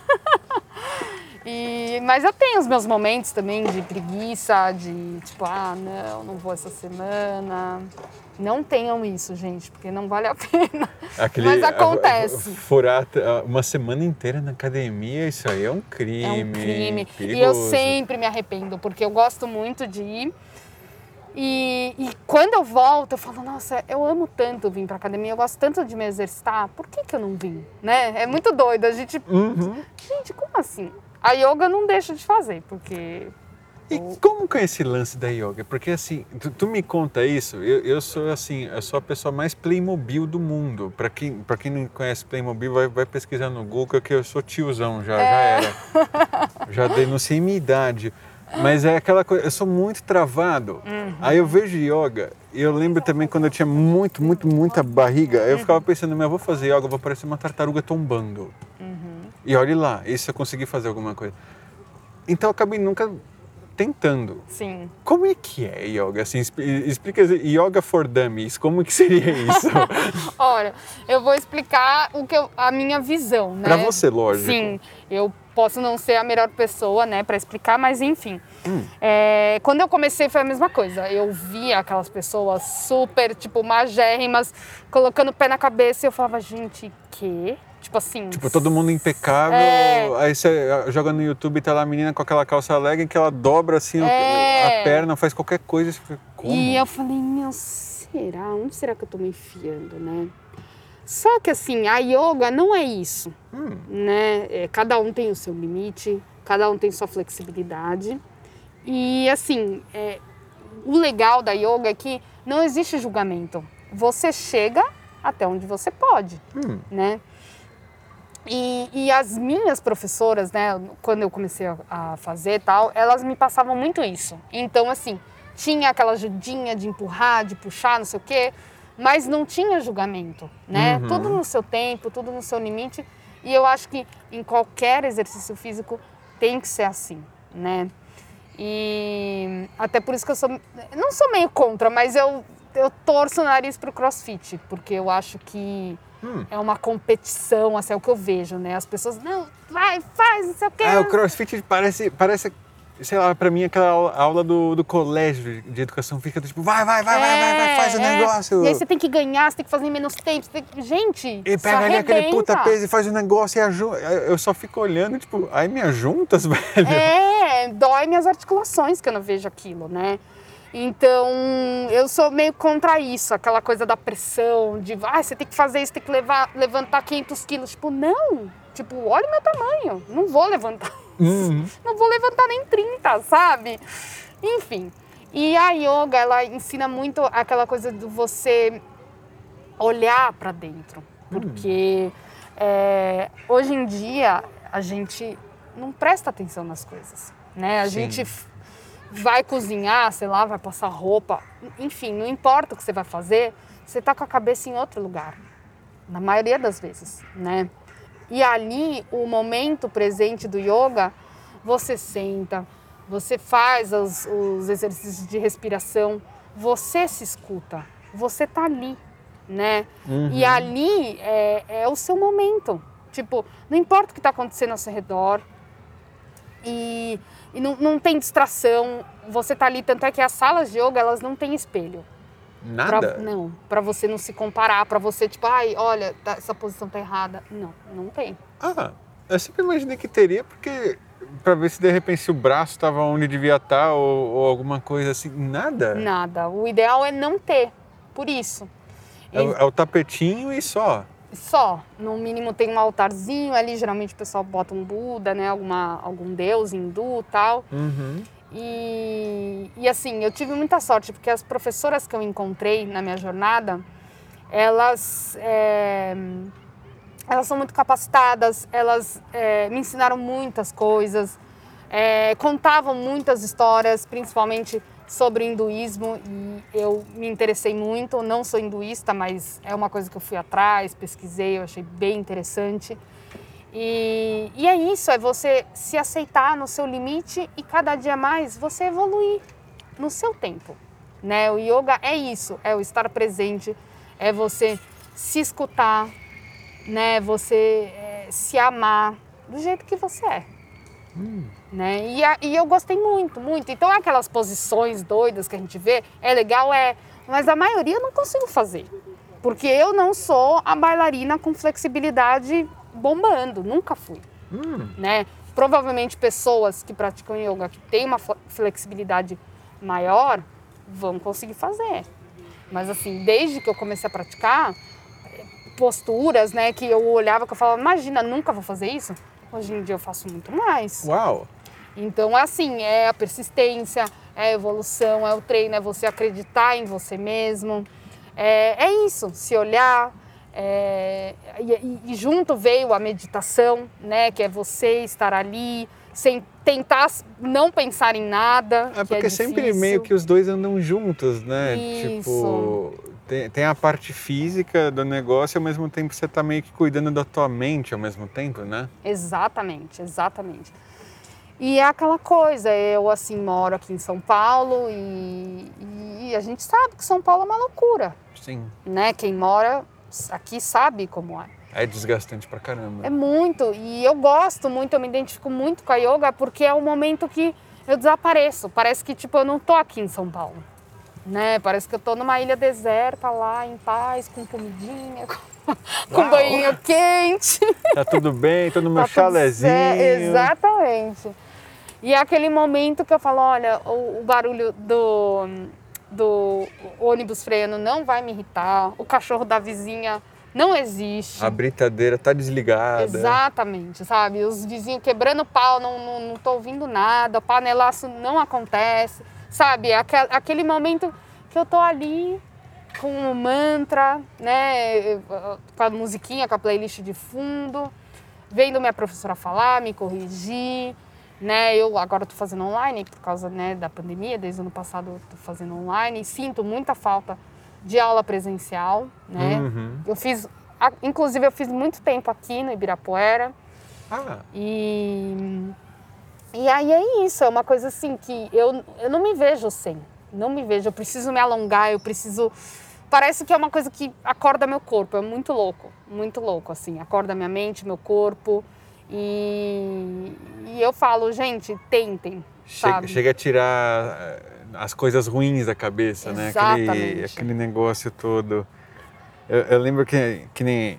E, mas eu tenho os meus momentos também de preguiça, de tipo, ah, não, não vou essa semana. Não tenham isso, gente, porque não vale a pena. Aquele- Mas acontece. a- a- Furar uma semana inteira na academia, isso aí é um crime. É um crime. E eu perigoso. sempre me arrependo, porque eu gosto muito de ir. E, e quando eu volto, eu falo, nossa, eu amo tanto vir pra academia, eu gosto tanto de me exercitar, por que, que eu não vim? Né? É muito doido. A gente. Uhum. Gente, como assim? A yoga não deixo de fazer, porque. E como que é esse lance da yoga? Porque assim, tu, tu me conta isso, eu, eu sou assim, eu sou a pessoa mais Playmobil do mundo. Pra quem, pra quem não conhece Playmobil, vai, vai pesquisar no Google que eu sou tiozão, já, já É. era. Já denunciei minha idade. Mas é aquela coisa, eu sou muito travado. Uhum. Aí eu vejo yoga, e eu lembro também quando eu tinha muito, muito, muita barriga, eu ficava Uhum. pensando, mas eu vou fazer yoga, vou parecer uma tartaruga tombando. Uhum. E olhe lá, se eu conseguir fazer alguma coisa. Então eu acabei nunca tentando. Sim. Como é que é yoga? Assim, expl- explica yoga for dummies, como que seria isso? Olha, eu vou explicar o que eu- a minha visão, né? Pra você, lógico. Sim, eu posso não ser a melhor pessoa, né, para explicar, mas enfim. Hum. É, quando eu comecei foi a mesma coisa. Eu via aquelas pessoas super, tipo, magérrimas, colocando o pé na cabeça e eu falava, gente, que? Tipo assim. Tipo, todo mundo impecável, É. aí você ah, joga no YouTube e tá lá a menina com aquela calça legging que ela dobra assim É. a perna, faz qualquer coisa. e fica, como? E eu falei, meu, será? Onde será que eu tô me enfiando, né? Só que assim, a yoga não é isso, Hum, né? É, cada um tem o seu limite, cada um tem sua flexibilidade. E assim, é, o legal da yoga é que não existe julgamento. Você chega até onde você pode, hum. né? E, e as minhas professoras, né, quando eu comecei a, fazer e tal, elas me passavam muito isso. Então, assim, tinha aquela ajudinha de empurrar, de puxar, não sei o quê, mas não tinha julgamento, né? Uhum. Tudo no seu tempo, tudo no seu limite. E eu acho que em qualquer exercício físico tem que ser assim, né? E até por isso que eu sou. Não sou meio contra, mas eu, eu torço o nariz pro crossfit, porque eu acho que Hum. é uma competição, assim, é o que eu vejo, né? As pessoas, não, vai, faz, não sei o quê. É, o crossfit parece, parece sei lá, pra mim aquela aula, do, do colégio de educação física, do tipo, vai, vai, vai, vai, vai, vai, faz o É, é. negócio. E aí você tem que ganhar, você tem que fazer em menos tempo. você tem que- Gente, E pega ali aquele puta peso e faz o negócio e ajuda. Eu só fico olhando, tipo, aí me ajuntas, velho. É, dói minhas articulações que eu não vejo aquilo, né? Então, eu sou meio contra isso, aquela coisa da pressão, de, ah, você tem que fazer isso, tem que levar, levantar 500 quilos. Tipo, não, tipo, olha o meu tamanho, não vou levantar Uhum. não vou levantar nem 30, sabe? Enfim. E a yoga, ela ensina muito aquela coisa de você olhar para dentro. Porque é, hoje em dia a gente não presta atenção nas coisas, né? A Sim. gente vai cozinhar, sei lá, vai passar roupa, enfim, não importa o que você vai fazer, você tá com a cabeça em outro lugar, na maioria das vezes, né? E ali, o momento presente do yoga, você senta, você faz os, os exercícios de respiração, você se escuta, você tá ali, né? E ali é, é o seu momento. Tipo, não importa o que está acontecendo ao seu redor, e, e não, não tem distração, você tá ali, tanto é que as salas de yoga, elas não têm espelho. Pra- Nada? não, para você não se comparar, para você, tipo, ai, olha, tá- essa posição tá errada. Não, não tem. Ah, eu sempre imaginei que teria, porque pra ver se de repente se o braço tava onde devia estar ou, ou alguma coisa assim. Nada? Nada. O ideal é não ter, por isso. É, é o tapetinho e só. Só. No mínimo tem um altarzinho ali, geralmente o pessoal bota um Buda, né? Alguma, algum deus hindu tal. Uhum. E, e assim, eu tive muita sorte, porque as professoras que eu encontrei na minha jornada, elas, é, elas são muito capacitadas, elas é, me ensinaram muitas coisas, é, contavam muitas histórias, principalmente sobre hinduísmo, e eu me interessei muito. Não sou hinduísta, mas é uma coisa que eu fui atrás, pesquisei, eu achei bem interessante. E, e é isso, é você se aceitar no seu limite e cada dia mais você evoluir no seu tempo. Né? O yoga é isso, é o estar presente, é você se escutar, né? Você é, se amar do jeito que você é. Hum. Né? E, a, e eu gostei muito, muito. Então aquelas posições doidas que a gente vê, é legal, é, mas a maioria eu não consigo fazer. Porque eu não sou a bailarina com flexibilidade bombando, nunca fui. Hum. Né? Provavelmente pessoas que praticam yoga, que têm uma flexibilidade maior, vão conseguir fazer. Mas assim, desde que eu comecei a praticar, posturas, né, que eu olhava que eu falava, imagina, nunca vou fazer isso. Hoje em dia eu faço muito mais. Uau! Então, assim, é a persistência, é a evolução, é o treino, é você acreditar em você mesmo. É, é isso, se olhar, é, e, e, junto veio a meditação, né? Que é você estar ali, sem tentar não pensar em nada. É porque é sempre meio que os dois andam juntos, né? Isso. Tipo, tem, tem, a parte física do negócio, ao mesmo tempo você tá meio que cuidando da tua mente ao mesmo tempo, né? Exatamente, exatamente. E é aquela coisa, eu assim moro aqui em São Paulo e, e a gente sabe que São Paulo é uma loucura. Sim. Né? Quem mora aqui sabe como é. É desgastante pra caramba. É muito. E eu gosto muito, eu me identifico muito com a yoga porque é o momento que eu desapareço. Parece que tipo eu não tô aqui em São Paulo. Né? Parece que eu tô numa ilha deserta lá, em paz, com comidinha, com, com banho quente. Tá tudo bem, tô no meu tá chalezinho. Exatamente. E é aquele momento que eu falo, olha, o, o barulho do do ônibus freando não vai me irritar, o cachorro da vizinha não existe. A britadeira tá desligada. Exatamente, sabe? Os vizinhos quebrando pau, não, não, não tô ouvindo nada, o panelaço não acontece, sabe? Aquele, aquele momento que eu tô ali com um mantra, né? Com a musiquinha, com a playlist de fundo, vendo minha professora falar, me corrigir né? Eu agora estou fazendo online por causa né, da pandemia, desde o ano passado estou fazendo online sinto muita falta de aula presencial, né? Uhum. Eu fiz, inclusive eu fiz muito tempo aqui no Ibirapuera. Ah. E e aí é isso, é uma coisa assim que eu, eu não me vejo sem, não me vejo, eu preciso me alongar, eu preciso parece que é uma coisa que acorda meu corpo, é muito louco, muito louco assim, acorda minha mente, meu corpo. E, e eu falo, gente, tentem. Chega, chega, a tirar as coisas ruins da cabeça, Exatamente. né? Aquele, aquele negócio todo. Eu, eu, lembro que, que nem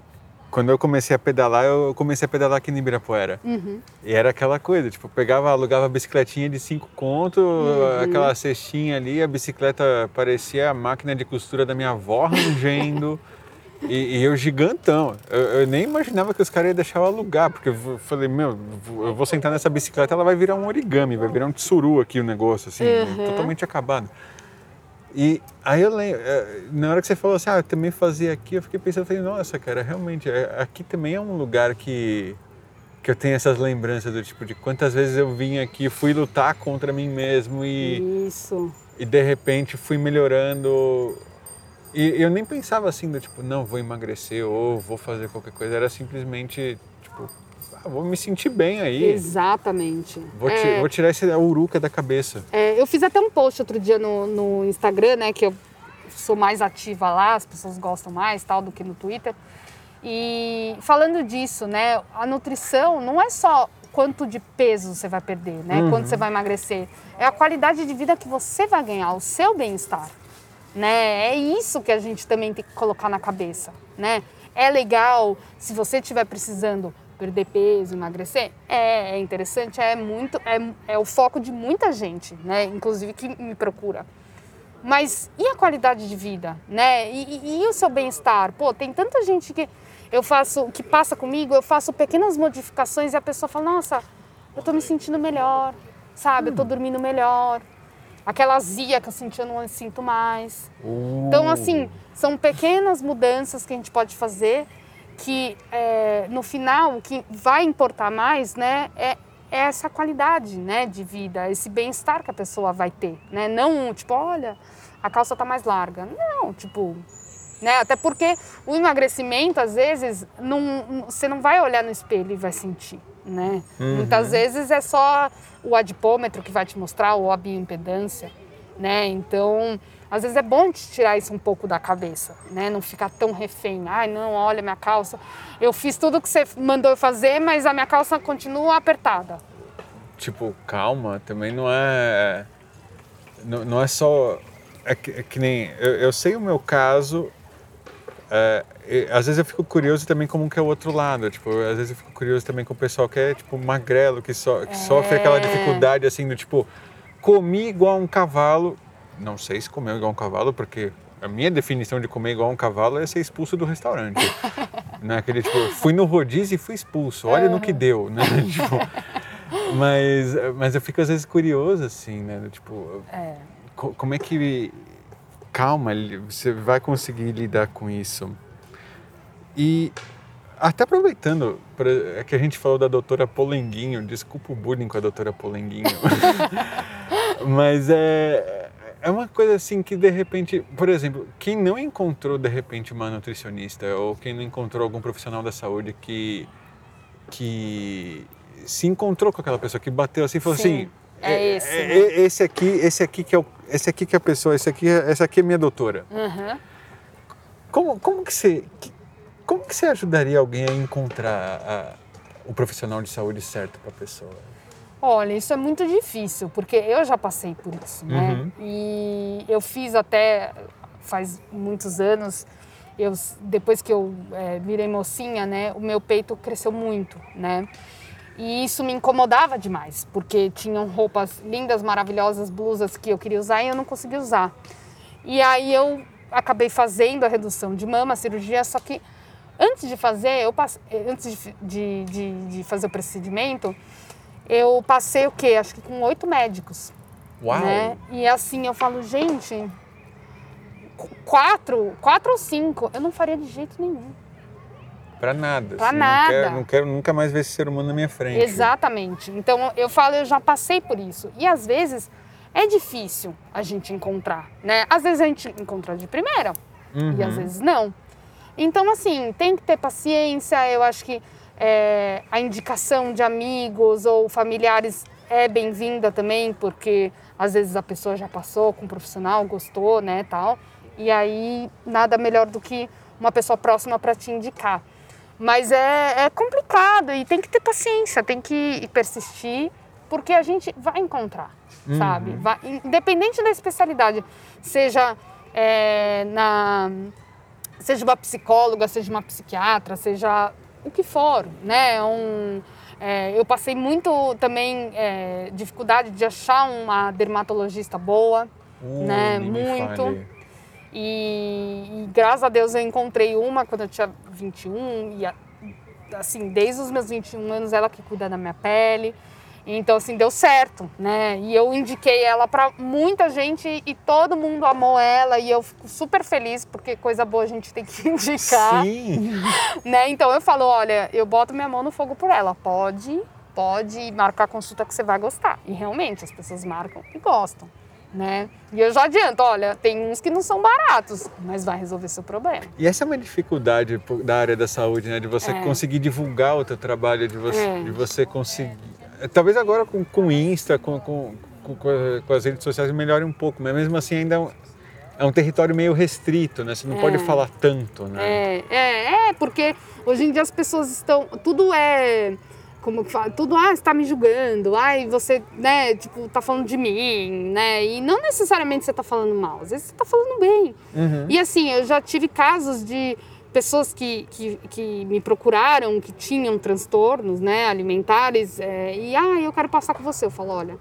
quando eu comecei a pedalar, eu comecei a pedalar aqui no Ibirapuera. Uhum. E era aquela coisa, tipo, pegava, alugava a bicicletinha de cinco conto, uhum. aquela cestinha ali, a bicicleta parecia a máquina de costura da minha avó rangendo. E, e eu gigantão. Eu, eu, nem imaginava que os caras iam deixar eu alugar, porque eu falei, meu, eu vou sentar nessa bicicleta, ela vai virar um origami, vai virar um tsuru aqui o negócio, assim, uhum. totalmente acabado. E aí eu lembro, é, na hora que você falou assim, ah, eu também fazia aqui, eu fiquei pensando, falei, nossa, cara, realmente, é, aqui também é um lugar que, que eu tenho essas lembranças do tipo de quantas vezes eu vim aqui, fui lutar contra mim mesmo e. Isso. E de repente fui melhorando e eu nem pensava assim, do tipo, não, vou emagrecer ou vou fazer qualquer coisa. Era simplesmente, tipo, ah, vou me sentir bem aí. Exatamente. Vou, é... vou tirar esse uruca da cabeça. É, eu fiz até um post outro dia no, no Instagram, né, que eu sou mais ativa lá, as pessoas gostam mais tal do que no Twitter. E falando disso, né, a nutrição não é só quanto de peso você vai perder, né, uhum. quanto você vai emagrecer. É a qualidade de vida que você vai ganhar, o seu bem-estar né? É isso que a gente também tem que colocar na cabeça, né? É legal se você estiver precisando perder peso, emagrecer, é, é interessante, é muito, é, é o foco de muita gente, né? Inclusive que me procura. Mas e a qualidade de vida, né? E, e, e o seu bem-estar? Pô, tem tanta gente que eu faço, que passa comigo, eu faço pequenas modificações e a pessoa fala, nossa, eu tô me sentindo melhor, sabe? Eu tô dormindo melhor. Aquela azia que eu senti, eu não sinto mais. Uh. Então, assim, são pequenas mudanças que a gente pode fazer que, é, no final, o que vai importar mais, né, é, é essa qualidade, né, de vida, esse bem-estar que a pessoa vai ter, né? Não, tipo, olha, a calça tá mais larga. Não, tipo, né? Até porque o emagrecimento, às vezes, não, você não vai olhar no espelho e vai sentir, né? Uhum. Muitas vezes é só o adipômetro que vai te mostrar ou a bioimpedância, né? Então, às vezes é bom te tirar isso um pouco da cabeça, né? Não ficar tão refém. Ai, não, olha minha calça. Eu fiz tudo que você mandou eu fazer, mas a minha calça continua apertada. Tipo, calma, também não é. Não, não é só. É que, é que nem. Eu, eu sei o meu caso. é, e, às vezes eu fico curioso também como que é o outro lado. Tipo, às vezes eu fico curioso também com o pessoal que é, tipo, magrelo, que, so, que sofre aquela É. dificuldade, assim, do tipo, comi igual um cavalo. Não sei se comeu igual um cavalo, porque a minha definição de comer igual um cavalo é ser expulso do restaurante. Não é aquele, tipo, fui no rodízio e fui expulso. Olha no que deu, né? tipo, mas, mas eu fico às vezes curioso, assim, né? Tipo, É. co- como é que. Calma, você vai conseguir lidar com isso. E até aproveitando é que a gente falou da doutora Polenguinho, desculpa o bullying com a doutora Polenguinho. Mas é, é uma coisa assim que de repente, por exemplo, quem não encontrou de repente uma nutricionista ou quem não encontrou algum profissional da saúde que, que se encontrou com aquela pessoa que bateu assim e falou Sim, assim. é esse, é- né? é- esse aqui, esse aqui que é o, esse aqui que é a pessoa, esse aqui, é- essa aqui é minha doutora. Uhum. Como, como que você, que- como que você ajudaria alguém a encontrar a- o profissional de saúde certo para a pessoa? Olha, isso é muito difícil, porque eu já passei por isso, né? Uhum. E eu fiz até faz muitos anos, eu, depois que eu eh, virei mocinha, né, o meu peito cresceu muito, né? E isso me incomodava demais, porque tinham roupas lindas, maravilhosas, blusas que eu queria usar e eu não conseguia usar. E aí eu acabei fazendo a redução de mama, a cirurgia, só que antes de fazer, eu passe- antes de, de, de, fazer o procedimento, eu passei o quê? Acho que com oito médicos. Uau! Né? E assim, eu falo, gente, qu- quatro, quatro ou cinco, eu não faria de jeito nenhum. Pra nada. Pra assim, nada. Não quero, não quero nunca mais ver esse ser humano na minha frente. Exatamente. Então eu falo, eu já passei por isso. E às vezes é difícil a gente encontrar, né? Às vezes a gente encontra de primeira Uhum. e às vezes não. Então, assim, tem que ter paciência. Eu acho que é, a indicação de amigos ou familiares é bem-vinda também, porque às vezes a pessoa já passou com um profissional, gostou, né, tal. E aí, nada melhor do que uma pessoa próxima para te indicar. Mas é, é complicado e tem que ter paciência, tem que persistir, porque a gente vai encontrar, sabe? Vai- independente da especialidade, seja é, na seja uma psicóloga, seja uma psiquiatra, seja o que for, né? Um, é, eu passei muito também é, dificuldade de achar uma dermatologista boa, Uh, né, muito. e, e graças a Deus eu encontrei uma quando eu tinha 21 e assim, desde os meus 21 anos ela que cuida da minha pele. Então assim, deu certo, né? E eu indiquei ela para muita gente e todo mundo amou ela e eu fico super feliz porque coisa boa a gente tem que indicar, Sim! né? Então eu falo, olha, eu boto minha mão no fogo por ela. Pode, pode marcar a consulta que você vai gostar. E realmente as pessoas marcam e gostam, né? E eu já adianto, olha, tem uns que não são baratos, mas vai resolver seu problema. E essa é uma dificuldade da área da saúde, né? De você É. conseguir divulgar o teu trabalho, de você, É. de você conseguir... Talvez agora com, com o Insta, com, com, com, as redes sociais melhore um pouco, mas mesmo assim ainda é um, é um território meio restrito, né? Você não pode falar tanto, né? É, é, é, porque hoje em dia as pessoas estão. Tudo é. Como que fala? Tudo, ah, está me julgando, ai, você, né, tipo, tá falando de mim, né? E não necessariamente você tá falando mal, às vezes você tá falando bem. Uhum. E assim, eu já tive casos de pessoas que, que, que me procuraram, que tinham transtornos, né, alimentares, é, e, ah, eu quero passar com você. Eu falo, olha,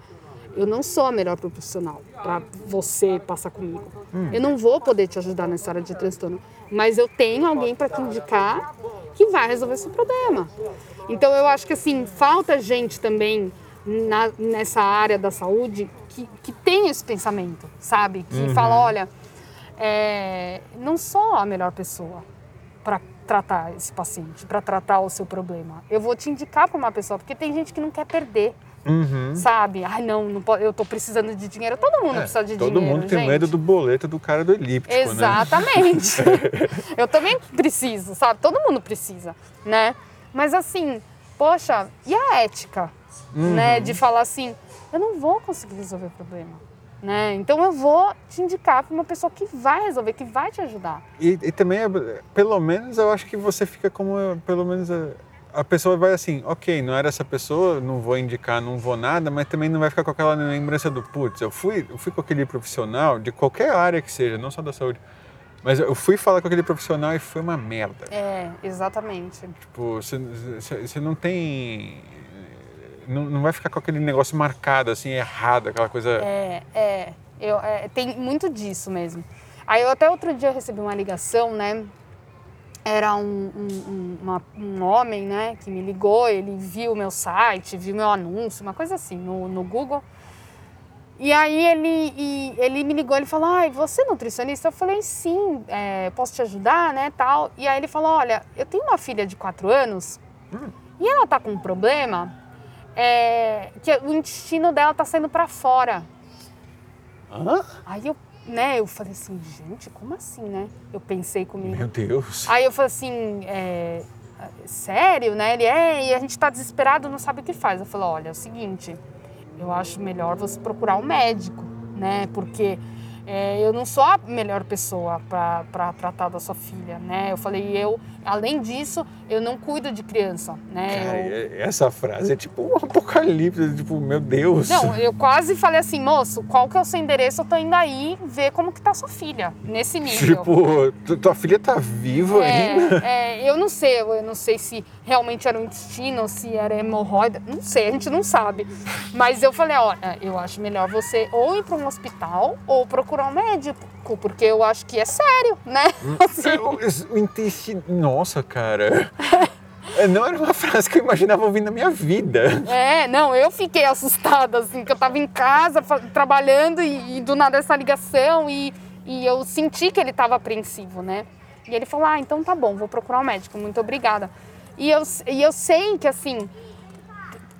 eu não sou a melhor profissional para você passar comigo. Hum. Eu não vou poder te ajudar nessa área de transtorno, mas eu tenho alguém para te indicar que vai resolver esse problema. Então eu acho que assim, falta gente também na, nessa área da saúde que, que tem esse pensamento, sabe? Que uhum. fala, olha, é, não sou a melhor pessoa para tratar esse paciente, para tratar o seu problema. Eu vou te indicar para uma pessoa, porque tem gente que não quer perder. Uhum. Sabe? Ai, não, não pode, eu tô precisando de dinheiro. Todo mundo é, precisa de todo dinheiro. Todo mundo tem gente. medo do boleto do cara do elíptico. Né? Exatamente. Né? eu também preciso, sabe? Todo mundo precisa, né? Mas assim, poxa, e a ética? Uhum. Né? De falar assim, eu não vou conseguir resolver o problema. Né? Então eu vou te indicar para uma pessoa que vai resolver, que vai te ajudar. E, e também, pelo menos, eu acho que você fica como, pelo menos, a, a, pessoa vai assim, ok, não era essa pessoa, não vou indicar, não vou nada, mas também não vai ficar com aquela lembrança do putz, eu fui, eu fui com aquele profissional de qualquer área que seja, não só da saúde. Mas eu fui falar com aquele profissional e foi uma merda. É, exatamente. Tipo, você, você não tem não, não vai ficar com aquele negócio marcado, assim, errado, aquela coisa. É, é. Eu, é, tem muito disso mesmo. Aí eu até outro dia recebi uma ligação, né? Era um, um, uma, um homem, né, que me ligou, ele viu o meu site, viu meu anúncio, uma coisa assim, no, no Google. E aí ele, e, ele me ligou, ele falou, ai, você é nutricionista? Eu falei, sim, é, posso te ajudar, né, tal. E aí ele falou, olha, eu tenho uma filha de quatro anos hum. e ela tá com um problema é, que o intestino dela tá saindo para fora. Hã? Aí eu, né, eu falei assim, gente, como assim, né? Eu pensei comigo. Meu Deus. Aí eu falei assim, é, sério, né? Ele é, e a gente tá desesperado, não sabe o que faz. Eu falei, olha, é o seguinte, eu acho melhor você procurar um médico, né? Porque é, eu não sou a melhor pessoa para tratar da sua filha, né? Eu falei, eu, além disso, eu não cuido de criança, né? Cara, eu... Essa frase é tipo um apocalipse, tipo, meu Deus. Não, eu quase falei assim, moço, qual que é o seu endereço? Eu tô indo aí ver como que tá sua filha, nesse nível. Tipo, tua filha tá viva é, ainda? É, eu não sei, eu não sei se realmente era um intestino, se era hemorroida, não sei, a gente não sabe. Mas eu falei, olha, eu acho melhor você ou ir para um hospital ou procurar um médico, porque eu acho que é sério, né? Hum, assim. É, o intestino. Nossa, cara. É, não era uma frase que eu imaginava ouvir na minha vida. É, não, eu fiquei assustada, assim, que eu tava em casa trabalhando e, e do nada essa ligação e, e eu senti que ele estava apreensivo, né? E ele falou: Ah, então tá bom, vou procurar um médico, muito obrigada. E eu, e eu sei que, assim,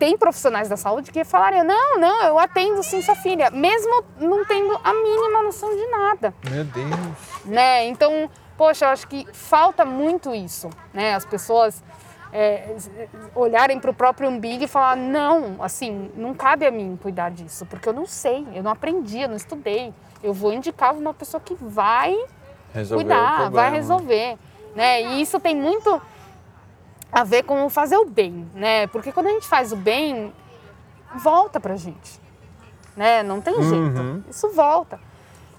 tem profissionais da saúde que falariam: não, não, eu atendo sim sua filha, mesmo não tendo a mínima noção de nada. Meu Deus. Né? Então, poxa, eu acho que falta muito isso, né? As pessoas é, olharem para o próprio umbigo e falar: não, assim, não cabe a mim cuidar disso, porque eu não sei, eu não aprendi, eu não estudei. Eu vou indicar uma pessoa que vai resolver cuidar, vai resolver. Né? E isso tem muito a ver com fazer o bem, né? Porque quando a gente faz o bem, volta pra gente, né? Não tem jeito, uhum. isso volta.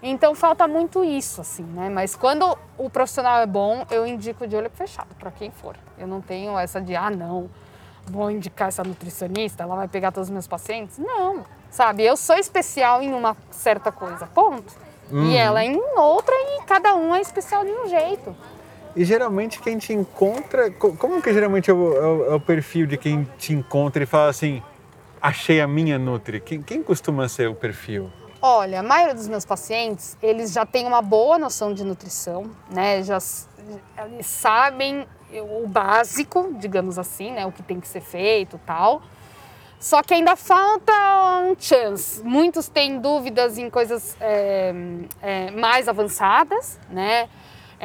Então falta muito isso, assim, né? Mas quando o profissional é bom, eu indico de olho fechado para quem for. Eu não tenho essa de, ah, não, vou indicar essa nutricionista, ela vai pegar todos os meus pacientes. Não, sabe? Eu sou especial em uma certa coisa, ponto. Uhum. E ela em outra e cada um é especial de um jeito. E geralmente quem te encontra. Como que geralmente é o, é o, é o perfil de quem te encontra e fala assim: achei a minha Nutri? Quem, quem costuma ser o perfil? Olha, a maioria dos meus pacientes, eles já têm uma boa noção de nutrição, né? Já sabem o básico, digamos assim, né? O que tem que ser feito tal. Só que ainda falta um chance. Muitos têm dúvidas em coisas é, é, mais avançadas, né?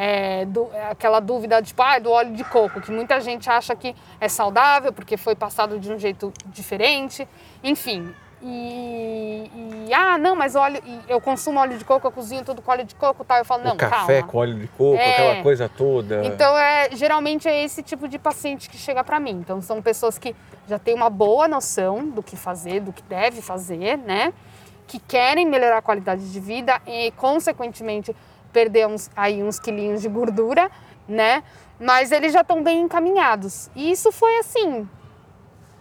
É, do, é aquela dúvida tipo, ah, do óleo de coco, que muita gente acha que é saudável porque foi passado de um jeito diferente, enfim. E, e ah, não, mas óleo, eu consumo óleo de coco, eu cozinho tudo com óleo de coco, tal. Eu falo, não, o café calma. com óleo de coco, é, aquela coisa toda. Então, é, geralmente é esse tipo de paciente que chega para mim. Então, são pessoas que já têm uma boa noção do que fazer, do que deve fazer, né? Que querem melhorar a qualidade de vida e, consequentemente, perder uns, aí uns quilinhos de gordura, né? Mas eles já estão bem encaminhados. E isso foi assim,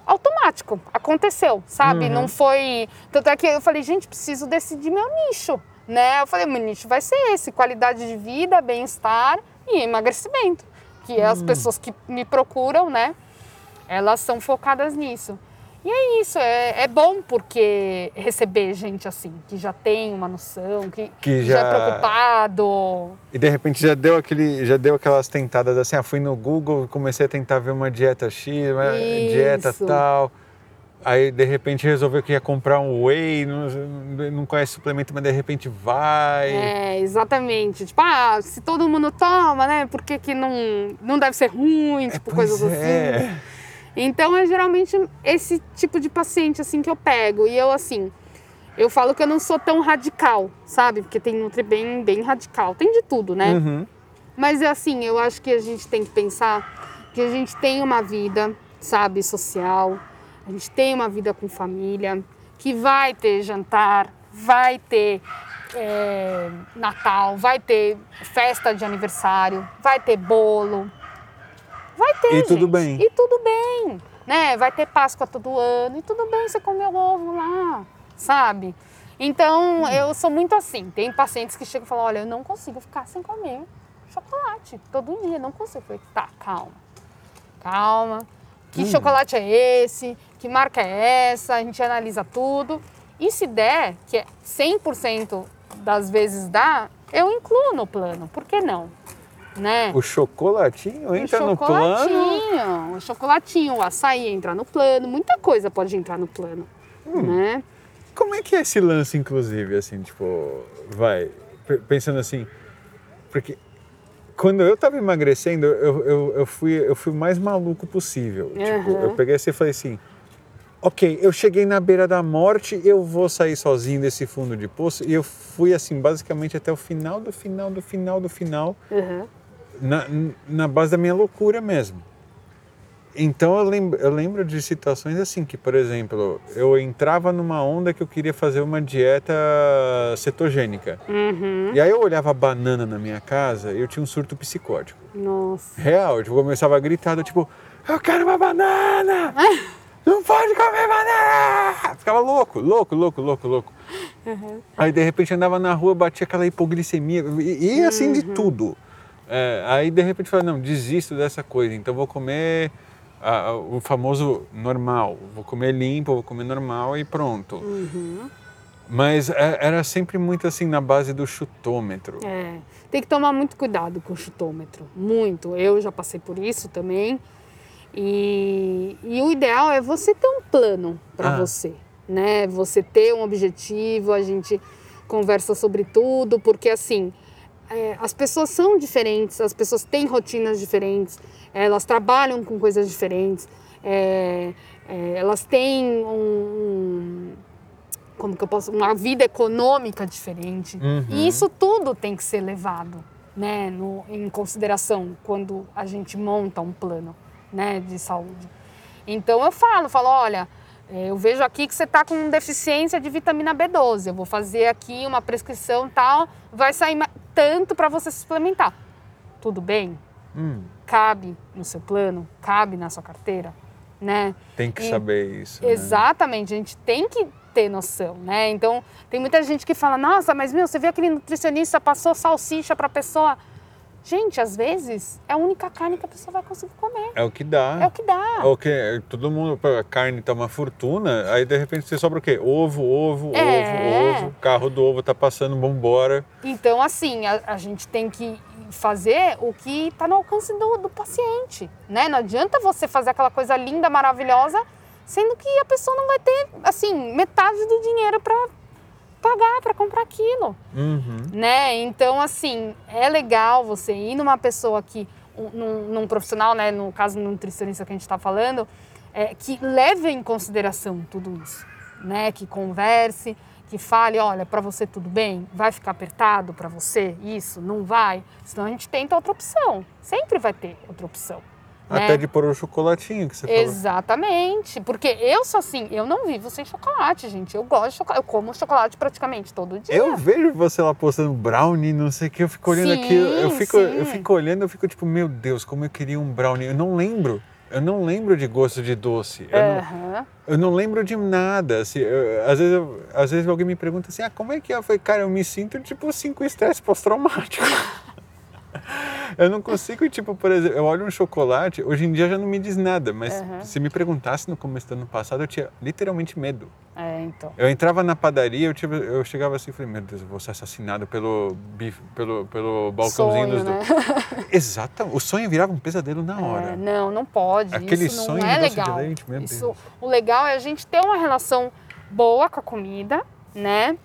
automático, aconteceu, sabe? Uhum. Não foi. Tanto é que eu falei, gente, preciso decidir meu nicho, né? Eu falei, meu nicho vai ser esse: qualidade de vida, bem-estar e emagrecimento. Que é as pessoas que me procuram, né? Elas são focadas nisso. E é isso, é, é bom porque receber gente assim, que já tem uma noção, que, Que já... já- é preocupado. E de repente já deu aquele, já deu aquelas tentadas assim, ah, fui no Google, comecei a tentar ver uma dieta X, uma dieta tal. Aí de repente resolveu que ia comprar um whey, não, não conhece suplemento, mas de repente vai. É, exatamente. Tipo, ah, se todo mundo toma, né? Por que, que não, não deve ser ruim? Tipo, Pois coisas assim. Então é geralmente esse tipo de paciente assim que eu pego. E eu assim, eu falo que eu não sou tão radical, sabe? Porque tem Nutri bem, bem radical. Tem de tudo, né? Uhum. Mas é assim, eu acho que a gente tem que pensar que a gente tem uma vida, sabe, social. A gente tem uma vida com família, que vai ter jantar, vai ter é, Natal, vai ter festa de aniversário, vai ter bolo. Vai ter, E tudo gente. bem. E tudo bem, né? Vai ter Páscoa todo ano e tudo bem você comer o ovo lá, sabe? Então, Hum. eu sou muito assim. Tem pacientes que chegam e falam, olha, eu não consigo ficar sem comer chocolate todo dia, não consigo. Eu falei, tá, calma. Calma. Que Hum. chocolate é esse? Que marca é essa? A gente analisa tudo. E se der, que é 100% das vezes dá, eu incluo no plano. Por que não? Né? O chocolatinho entra o no plano. chocolatinho, o chocolatinho, o açaí entra no plano, muita coisa pode entrar no plano, Hum. né? Como é que é esse lance, inclusive, assim, tipo, vai, pensando assim, porque quando eu tava emagrecendo, eu, eu, eu, fui, eu fui o mais maluco possível. Tipo, Uhum. eu peguei assim e falei assim, ok, eu cheguei na beira da morte, eu vou sair sozinho desse fundo de poço, e eu fui assim, basicamente até o final do final do final do final, Uhum. Na, na base da minha loucura mesmo. Então eu lembro, eu lembro de situações assim que, por exemplo, eu entrava numa onda que eu queria fazer uma dieta cetogênica. Uhum. E aí eu olhava a banana na minha casa e eu tinha um surto psicótico. Nossa. Real, tipo, eu começava a gritar, tipo, eu quero uma banana! Não pode comer banana! Ficava louco, louco, louco, louco, louco. Aí de repente andava na rua, batia aquela hipoglicemia, e, e assim de tudo. É, aí de repente falei, não, desisto dessa coisa, então vou comer ah, o famoso normal, vou comer limpo, vou comer normal e pronto. Mas é, era sempre muito assim na base do chutômetro. É, tem que tomar muito cuidado com o chutômetro, muito. Eu já passei por isso também. E, e o ideal é você ter um plano para Ah. você, né? Você ter um objetivo, a gente conversa sobre tudo, porque assim, é, as pessoas são diferentes, as pessoas têm rotinas diferentes, elas trabalham com coisas diferentes, é, é, elas têm um, um- como que eu posso, uma vida econômica diferente. Uhum. E isso tudo tem que ser levado, né, no, em consideração quando a gente monta um plano, né, de saúde. Então eu falo, falo, olha, eh, eu vejo aqui que você está com deficiência de vitamina B12. Eu vou fazer aqui uma prescrição tal, vai sair tanto para você suplementar. Tudo bem? Hum, Cabe no seu plano? Cabe na sua carteira? Né? tem que E- saber isso. né? Exatamente, a gente tem que ter noção, né? Então, tem muita gente que fala: "Nossa, mas meu, você viu aquele nutricionista passou salsicha para pessoa?" Gente, às vezes é a única carne que a pessoa vai conseguir comer. É o que dá. É o que dá. É o que todo mundo, a carne tá uma fortuna, aí de repente você sobra o quê? Ovo, ovo, É. ovo, ovo, o carro do ovo tá passando, vambora. Então, assim, a, a gente tem que fazer o que está no alcance do, do paciente, né? Não adianta você fazer aquela coisa linda, maravilhosa, sendo que a pessoa não vai ter, assim, metade do dinheiro para pagar, para comprar aquilo. Uhum. né? Então, assim, é legal você ir numa pessoa que, um- num, num profissional, né? No caso, no nutricionista que a gente está falando, é, que leve em consideração tudo isso, né? Que converse, que fale, olha, para você tudo bem? Vai ficar apertado para você isso? Não vai? Senão a gente tenta outra opção. Sempre vai ter outra opção. Né? Até de pôr o chocolatinho que você falou. Exatamente, porque eu sou assim, eu não vivo sem chocolate, gente. Eu gosto de chocolate, eu como chocolate praticamente todo dia. Eu vejo você lá postando brownie, não sei o que, eu fico olhando Sim, aquilo, eu fico, eu fico olhando, eu fico tipo, meu Deus, como eu queria um brownie. Eu não lembro. eu não lembro de gosto de doce. Eu, Aham. não, eu não lembro de nada. Assim, eu- às, vezes eu- às vezes alguém me pergunta assim, ah, como é que é? Eu falei, cara, eu me sinto tipo cinco estresse pós-traumático. eu não consigo, tipo, por exemplo, eu olho um chocolate, hoje em dia já não me diz nada, mas Aham. se me perguntasse no começo do ano passado, eu tinha literalmente medo. É, então. Eu entrava na padaria, eu, tive, eu chegava assim e falei, meu Deus, eu vou ser assassinado pelo, bife, pelo, pelo balcãozinho Sonho, dos né? doces. Exato, o sonho virava um pesadelo na hora. É, não, não pode. Aquele Isso não sonho é doce de legal. leite, Isso, o legal é a gente ter uma relação boa com a comida, né?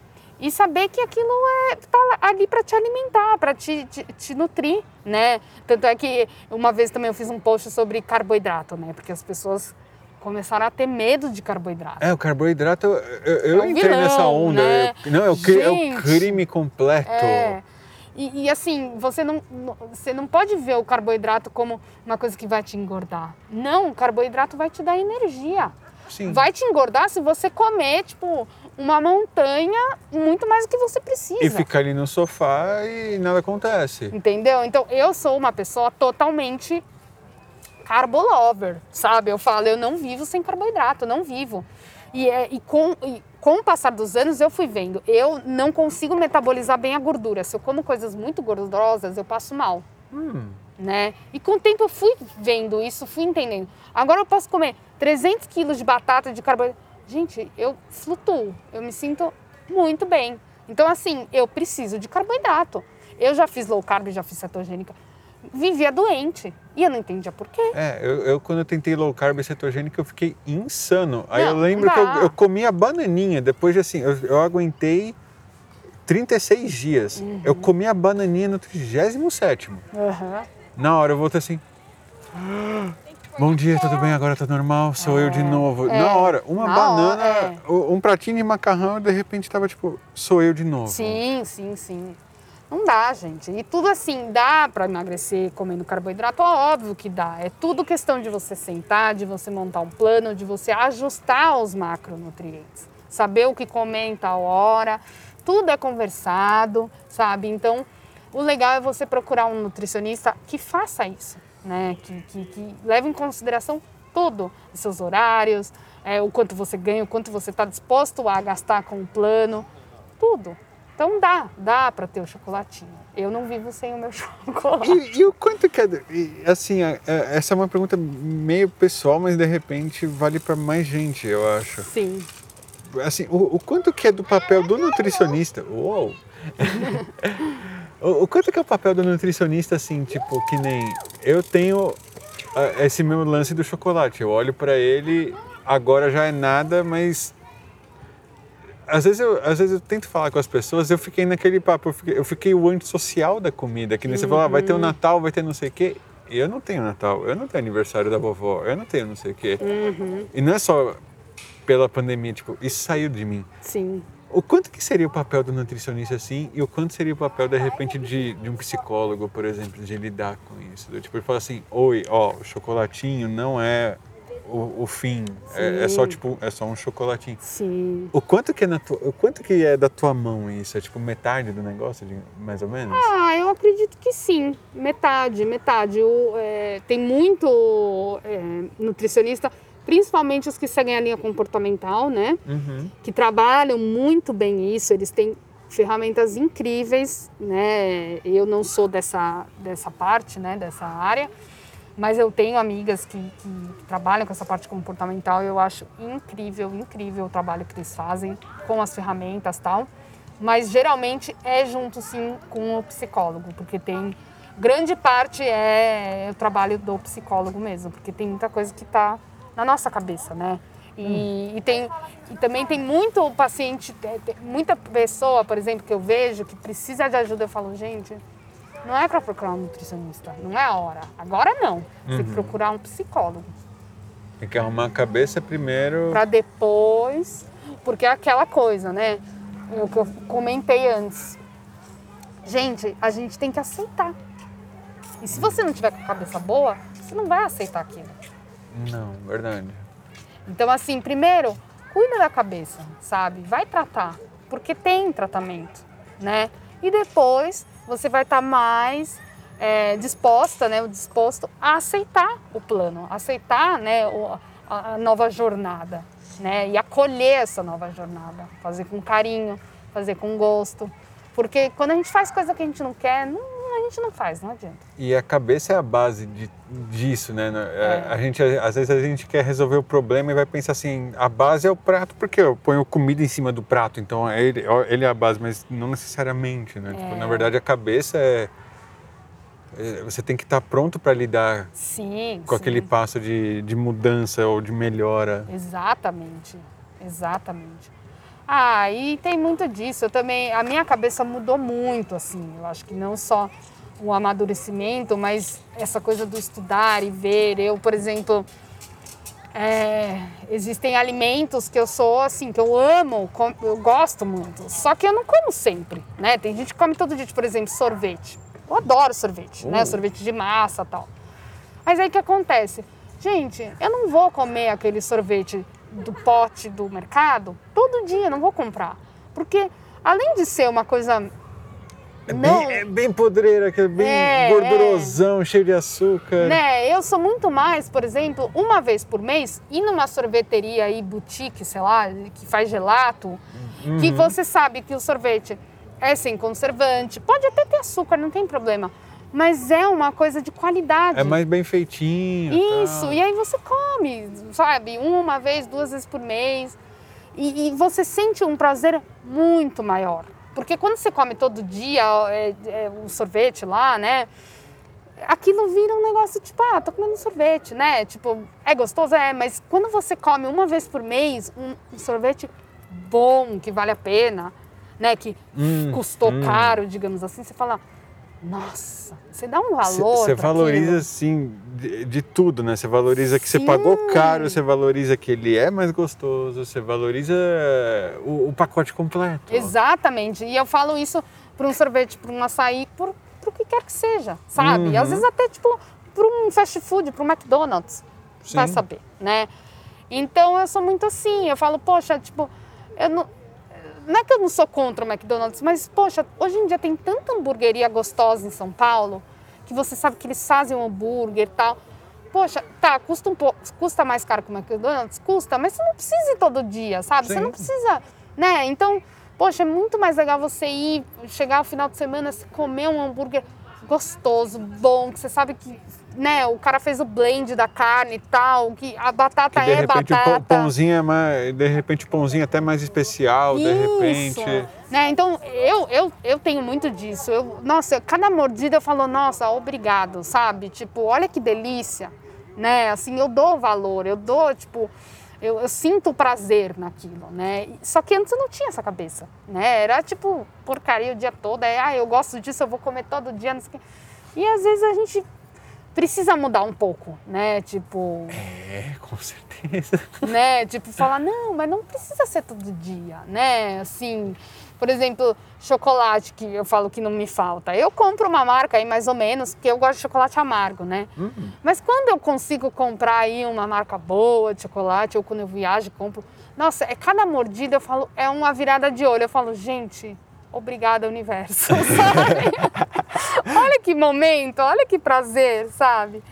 E saber que aquilo é tá ali para te alimentar, para te, te, te nutrir, né? Tanto é que uma vez também eu fiz um post sobre carboidrato, né? Porque as pessoas começaram a ter medo de carboidrato. É, o carboidrato, eu, eu, É um entrei vilão, nessa onda. né? Eu- não, é o, cri- é o Gente. crime completo. É. E, e, assim, você não, não- você não pode ver o carboidrato como uma coisa que vai te engordar. Não, o carboidrato vai te dar energia. Sim. Vai te engordar se você comer, tipo, uma montanha muito mais do que você precisa. E ficar ali no sofá e nada acontece. Entendeu? Então, eu sou uma pessoa totalmente carbolover, sabe? Eu falo, eu não vivo sem carboidrato, não vivo. E, é, e, com, e com o passar dos anos, eu fui vendo, eu não consigo metabolizar bem a gordura. Se eu como coisas muito gordurosas, eu passo mal, Hum, né? E com o tempo eu fui vendo isso, fui entendendo. Agora eu posso comer 300 quilos de batata de carboidrato. Gente, eu flutuo, eu me sinto muito bem. Então, assim, eu preciso de carboidrato. Eu já fiz low carb, já fiz cetogênica. Vivia doente. E eu não entendia por quê. é, eu, eu quando eu tentei low carb e cetogênica, eu fiquei insano. Aí Não, eu lembro que eu, eu comia bananinha, depois de assim, eu, eu aguentei 36 dias. Uhum. Eu comi a bananinha no 37 Aham. Na hora eu voltei assim. Bom dia, tudo bem? Agora tá normal? Sou eu de novo. é. Na hora, uma Na banana, hora, é. um pratinho de macarrão e de repente tava tipo, sou eu de novo. Sim, sim, sim. Não dá, gente. E tudo assim, dá para emagrecer comendo carboidrato? Óbvio que dá. É tudo questão de você sentar, de você montar um plano, de você ajustar os macronutrientes. Saber o que comer em tal hora. Tudo é conversado, sabe? Então, o legal é você procurar um nutricionista que faça isso, né? Que, que, que leve em consideração tudo. Os seus horários, é, o quanto você ganha, o quanto você está disposto a gastar com o plano. Tudo. Então dá, dá para ter o chocolatinho. Eu não vivo sem o meu chocolate. E, e o quanto que é. Assim, é- é- essa é uma pergunta meio pessoal, mas de repente vale para mais gente, eu acho. Sim. Assim, o, o quanto que é do papel do nutricionista? Uou! o, o quanto que é o papel do nutricionista, assim, tipo, que nem. Eu tenho ah, esse meu lance do chocolate. Eu olho para ele, agora já é nada, mas. Às vezes, eu, às vezes eu tento falar com as pessoas, eu fiquei naquele papo, eu fiquei, eu fiquei o antissocial da comida, que nem você falou, ah, vai ter o Natal, vai ter não sei o quê. Eu não tenho Natal, eu não tenho aniversário da vovó, eu não tenho não sei o quê. E não é só pela pandemia, tipo, isso saiu de mim. Sim. O quanto que seria o papel do nutricionista assim e o quanto seria o papel, de repente, de, de um psicólogo, por exemplo, de lidar com isso? Do tipo, ele fala assim, oi, ó, o chocolatinho não é o, o fim, é, é só tipo, é só um chocolatinho. Sim. O quanto que é na tua, o quanto que é da tua mão isso? É tipo metade do negócio, de- mais ou menos? Ah, eu acredito que sim. Metade, metade. O, é, tem muito é, nutricionista, principalmente os que seguem a linha comportamental, né? Uhum. que trabalham muito bem isso, eles têm ferramentas incríveis, né? Eu não sou dessa, dessa parte, né, dessa área, mas eu tenho amigas que, que, trabalham com essa parte comportamental e eu acho incrível, incrível o trabalho que eles fazem com as ferramentas tal. Mas geralmente é junto sim com o psicólogo, porque tem grande parte é o trabalho do psicólogo mesmo, porque tem muita coisa que está na nossa cabeça, né? E, e tem e também tem muito paciente, tem- tem muita pessoa, por exemplo, que eu vejo que precisa de ajuda. Eu falo, gente, não é para procurar um nutricionista, não é a hora. Agora não. Você tem que procurar um psicólogo Tem que arrumar a cabeça primeiro. para depois, porque é aquela coisa, né? O que eu comentei antes. Gente, a gente tem que aceitar. E se você não tiver com a cabeça boa, você não vai aceitar aquilo. Não, verdade. Então, assim, primeiro, cuida da cabeça, sabe? Vai tratar, porque tem tratamento, né? E depois você vai estar mais é, disposta, né, o disposto a aceitar o plano, aceitar, né, o, a, a nova jornada, né, e acolher essa nova jornada, fazer com carinho, fazer com gosto, porque quando a gente faz coisa que a gente não quer, não, a gente não faz, não adianta. E a cabeça é a base de, disso, né? É. A gente, às vezes a gente quer resolver o problema e vai pensar assim, a base é o prato, porque eu ponho comida em cima do prato, então ele, ele é a base, mas não necessariamente, né? É. Tipo, na verdade a cabeça é, é você tem que estar pronto para lidar sim, com sim. aquele passo de, de mudança ou de melhora. Exatamente, exatamente. Ah, e tem muito disso. Eu também, a minha cabeça mudou muito, assim. Eu acho que não só o amadurecimento, mas essa coisa do estudar e ver. Eu, por exemplo, é, existem alimentos que eu sou assim, que eu amo, eu gosto muito. Só que eu não como sempre, né? Tem gente que come todo dia, por exemplo, sorvete. Eu adoro sorvete, uh. né? Sorvete de massa tal. Mas aí o que acontece? Gente, eu não vou comer aquele sorvete do pote do mercado todo dia, não vou comprar. Porque além de ser uma coisa. É, não... bem, é bem podreira, que é bem é, gordurosão, é. cheio de açúcar. Né, eu sou muito mais, por exemplo, uma vez por mês, ir numa sorveteria aí, boutique, sei lá, que faz gelato, uhum. que você sabe que o sorvete é sem conservante, pode até ter açúcar, não tem problema mas é uma coisa de qualidade. É mais bem feitinho. Isso, e aí você come, sabe, uma vez, duas vezes por mês. E, e, você sente um prazer muito maior. Porque quando você come todo dia é, é, um sorvete lá, né? Aquilo vira um negócio tipo, ah, tô comendo sorvete, né? Tipo, é gostoso? É, mas quando você come uma vez por mês um, um sorvete bom, que vale a pena, né? Que hum, custou hum. caro, digamos assim, você fala, nossa, você dá um valor. Você valoriza, assim, de, de, tudo, né? Você valoriza que Sim. você pagou caro, você valoriza que ele é mais gostoso, você valoriza o, o pacote completo. Exatamente. E eu falo isso para um sorvete, para um açaí, por, o que quer que seja, sabe? Uhum. Às vezes até, tipo, para um fast food, para um McDonald's. Sim. Vai saber, né? Então eu sou muito assim. Eu falo, poxa, tipo, eu não não é que eu não sou contra o McDonald's, mas, poxa, hoje em dia tem tanta hamburgueria gostosa em São Paulo, que você sabe que eles fazem um hambúrguer e tal. Poxa, tá, custa um pouco, custa mais caro que o McDonald's? Custa, mas você não precisa ir todo dia, sabe? Sim. Você não precisa, né? Então, poxa, é muito mais legal você ir, chegar ao final de semana, comer um hambúrguer gostoso, bom, que você sabe que né, o cara fez o blend da carne e tal, que a batata que de é repente batata. O pãozinho é mais, de repente o pãozinho é até mais especial, Isso. de repente. Né, então eu, eu, eu tenho muito disso. Eu, nossa, cada mordida eu falo, nossa, obrigado, sabe? Tipo, olha que delícia, né? Assim, eu dou valor, eu dou, tipo, eu, eu sinto prazer naquilo, né? Só que antes eu não tinha essa cabeça, né? Era tipo porcaria o dia todo, é, ah, eu gosto disso, eu vou comer todo dia, não sei o quê. E às vezes a gente precisa mudar um pouco, né? Tipo. É, com certeza. Né? Tipo, falar, não, mas não precisa ser todo dia, né? Assim, por exemplo, chocolate, que eu falo que não me falta. Eu compro uma marca aí mais ou menos, porque eu gosto de chocolate amargo, né? Uhum. Mas quando eu consigo comprar aí uma marca boa de chocolate, ou quando eu viajo, compro. Nossa, é cada mordida eu falo, é uma virada de olho. Eu falo, gente, obrigada, universo, sabe? olha que momento, olha que prazer, sabe?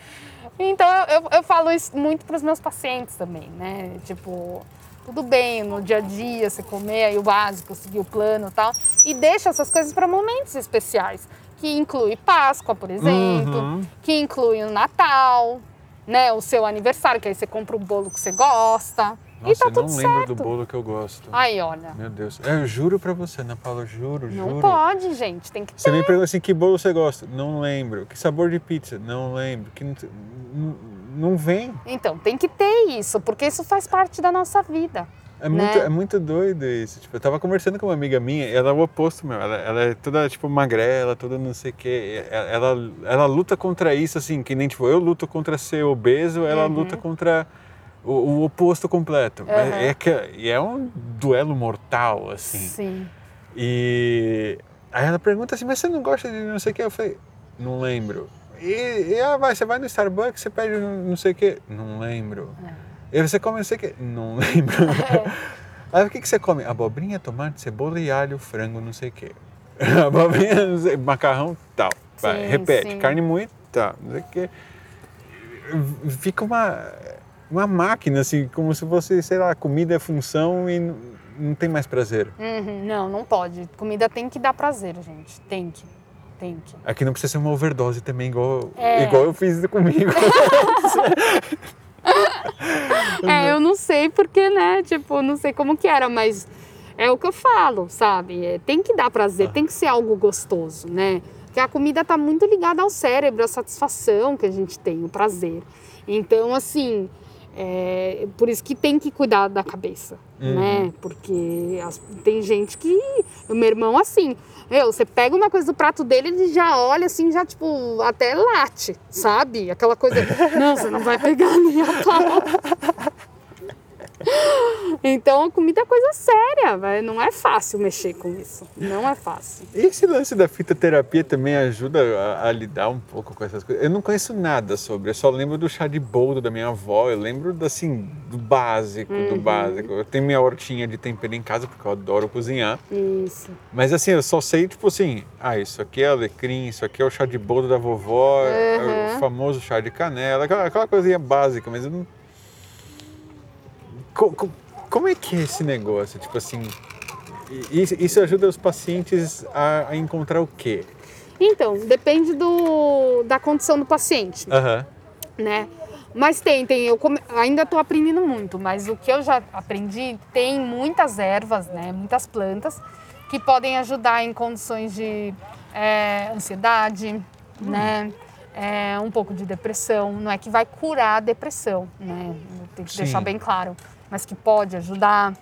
Então eu, eu, eu falo isso muito para os meus pacientes também, né? Tipo, tudo bem no dia a dia você comer aí o básico, seguir o plano e tal, e deixa essas coisas para momentos especiais, que inclui Páscoa, por exemplo, uhum. que inclui o Natal, né? O seu aniversário, que aí você compra o bolo que você gosta. Nossa, e tá eu tudo não lembro certo. do bolo que eu gosto. Aí, olha. Meu Deus. Eu juro pra você, Ana Paula, juro, não juro. Não pode, gente, tem que ter. Você me pergunta assim, que bolo você gosta? Não lembro. Que sabor de pizza? Não lembro. Que não, não vem. Então, tem que ter isso, porque isso faz parte da nossa vida. É muito, né? é muito doido isso. Tipo, eu tava conversando com uma amiga minha, ela é o oposto meu. Ela, ela é toda, tipo, magrela, toda não sei o quê. Ela, ela luta contra isso, assim, que nem, tipo, eu luto contra ser obeso, ela uhum. luta contra o, o oposto completo. Uhum. É, que, é um duelo mortal, assim. Sim. E aí ela pergunta assim, mas você não gosta de não sei o que? Eu falei, não lembro. E, e ah, vai, você vai no Starbucks, você pede não sei o que? Não lembro. É. E você come não sei o que? Não lembro. É. Aí o que, que você come? Abobrinha, tomate, cebola e alho, frango, não sei o que. Abobrinha, não sei, macarrão, tal. Vai, Sim, repete, sim. carne moída, tá. não sei o quê. Fica uma, uma máquina, assim, como se fosse, sei lá, comida é função e não tem mais prazer. Uhum, não, não pode. Comida tem que dar prazer, gente. Tem que. Tem que. Aqui não precisa ser uma overdose também, igual, É. igual eu fiz comigo. É, eu não sei porque, né? Tipo, não sei como que era, mas é o que eu falo, sabe? É, tem que dar prazer, tem que ser algo gostoso, né? Porque a comida tá muito ligada ao cérebro, à satisfação que a gente tem, o prazer. Então, assim, é, por isso que tem que cuidar da cabeça, né? Porque as- tem gente que. O meu irmão, assim, meu, você pega uma coisa do prato dele, ele já olha assim, já, tipo, até late, sabe? Aquela coisa. Não, você não vai pegar nem a pau. Então, a comida é coisa séria, vai. não é fácil mexer com isso. Não é fácil. Esse lance da fitoterapia também ajuda a, a lidar um pouco com essas coisas. Eu não conheço nada sobre, eu só lembro do chá de boldo da minha avó, eu lembro assim, do básico, do básico. Eu tenho minha hortinha de tempero em casa porque eu adoro cozinhar. Isso. Mas assim, eu só sei, tipo assim, ah, isso aqui é alecrim, isso aqui é o chá de boldo da vovó, é o Uhum. famoso chá de canela, aquela, aquela coisinha básica, mas eu não. Co- co- como é que é esse negócio? Tipo assim, isso, ajuda os pacientes a, encontrar o quê? Então, depende do, da condição do paciente, Aham. né? Mas tem, tem. Eu come- ainda estou aprendendo muito, mas o que eu já aprendi tem muitas ervas, né? Muitas plantas que podem ajudar em condições de é, ansiedade, né? É, um pouco de depressão. Não é que vai curar a depressão, né? Tem que Sim. deixar bem claro, mas que pode ajudar.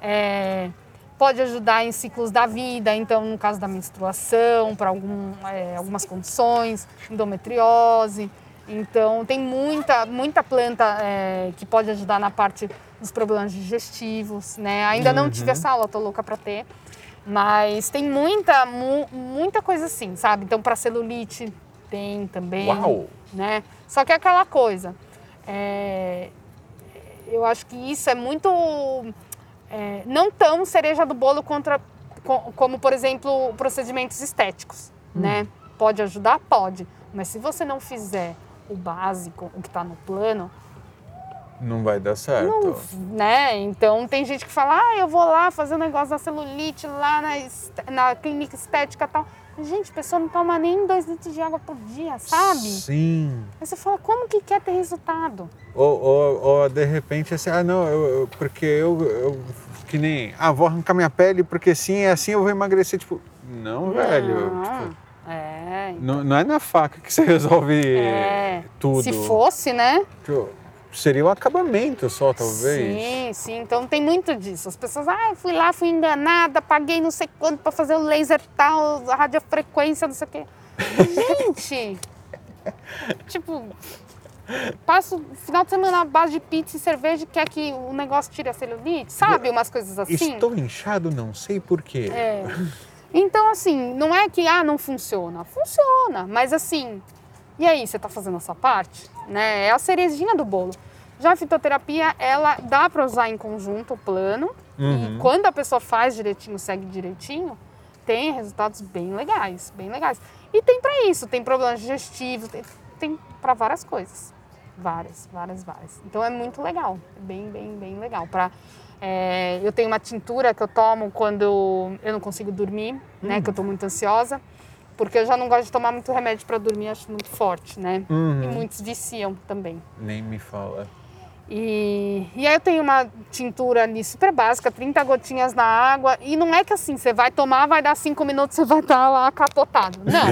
É, pode ajudar em ciclos da vida, então no caso da menstruação, para algum, é, algumas condições, endometriose. Então tem muita, muita planta é, que pode ajudar na parte dos problemas digestivos, né? Ainda não tive essa aula, tô louca para ter. Mas tem muita, mu- muita coisa assim, sabe? Então para celulite tem também, Uau! né? Só que é aquela coisa, é, eu acho que isso é muito é, não tão cereja do bolo contra, co- como, por exemplo, procedimentos estéticos, né? Pode ajudar? Pode. Mas se você não fizer o básico, o que está no plano, Não vai dar certo. não, né? Então tem gente que fala, ah, eu vou lá fazer um negócio da celulite lá na, na clínica estética e tal. Gente, a pessoa não toma nem dois litros de água por dia, sabe? Sim. Aí você fala, como que quer ter resultado? Ou, ou, ou de repente assim, ah não, eu, eu- porque eu, eu que nem, ah, vou arrancar minha pele porque sim, é assim eu vou emagrecer. Tipo, não, velho. Não. tipo, É, não, não é na faca que você resolve é. tudo. Se fosse, né? Tipo, seria um acabamento só, talvez. Sim, sim. Então tem muito disso. As pessoas, ah, eu fui lá, fui enganada, paguei não sei quanto para fazer o laser tal, a radiofrequência, não sei o quê. Gente! tipo, passo o final de semana na base de pizza e cerveja e quer que o negócio tire a celulite, sabe? Umas coisas assim. Estou inchado, não sei porquê. É. Então, assim, não é que ah, não funciona. Funciona, mas assim, e aí, você está fazendo a sua parte? Né? É a cerejinha do bolo. Já a fitoterapia, ela dá para usar em conjunto o plano. Uhum. E quando a pessoa faz direitinho, segue direitinho, tem resultados bem legais, bem legais. E tem para isso, tem problemas digestivos, tem, tem para várias coisas. Várias, várias, várias. Então é muito legal, é bem, bem, bem legal. Pra, é, eu tenho uma tintura que eu tomo quando eu não consigo dormir, né? Que eu tô muito ansiosa. Porque eu já não gosto de tomar muito remédio para dormir, acho muito forte, né? Uhum. E muitos viciam também. Nem me fala. E, e aí eu tenho uma tintura ali super básica, 30 gotinhas na água. E não é que assim, você vai tomar, vai dar cinco minutos, você vai estar lá capotado. Não,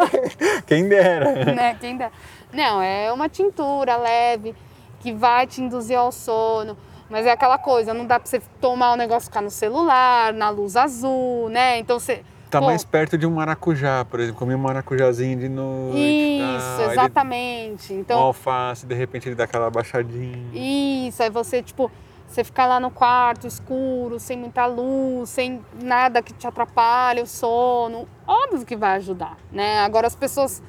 Quem dera. né? Quem dá. Não, é uma tintura leve que vai te induzir ao sono. Mas é aquela coisa, não dá pra você tomar o negócio ficar no celular, na luz azul, né? Então você. Tá Pô, mais perto de um maracujá, por exemplo. Comi um maracujazinho de noite. Isso, ele- exatamente. Um Então, alface, de repente ele dá aquela baixadinha. Isso, aí você, tipo, você ficar lá no quarto escuro, sem muita luz, sem nada que te atrapalhe o sono. Óbvio que vai ajudar, né? Agora as pessoas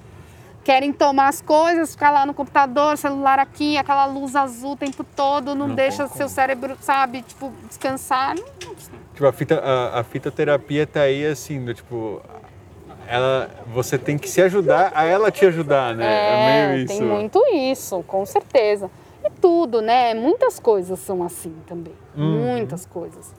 querem tomar as coisas, ficar lá no computador, celular aqui, aquela luz azul o tempo todo, não, Não deixa tem seu cérebro, sabe, tipo, descansar. Não- Tipo, a, fita, a, a fitoterapia tá aí assim, do tipo. ela, você tem que se ajudar a ela te ajudar, né? É, meio isso. Tem muito isso, com certeza. E tudo, né? Muitas coisas são assim também. Uhum. Muitas coisas.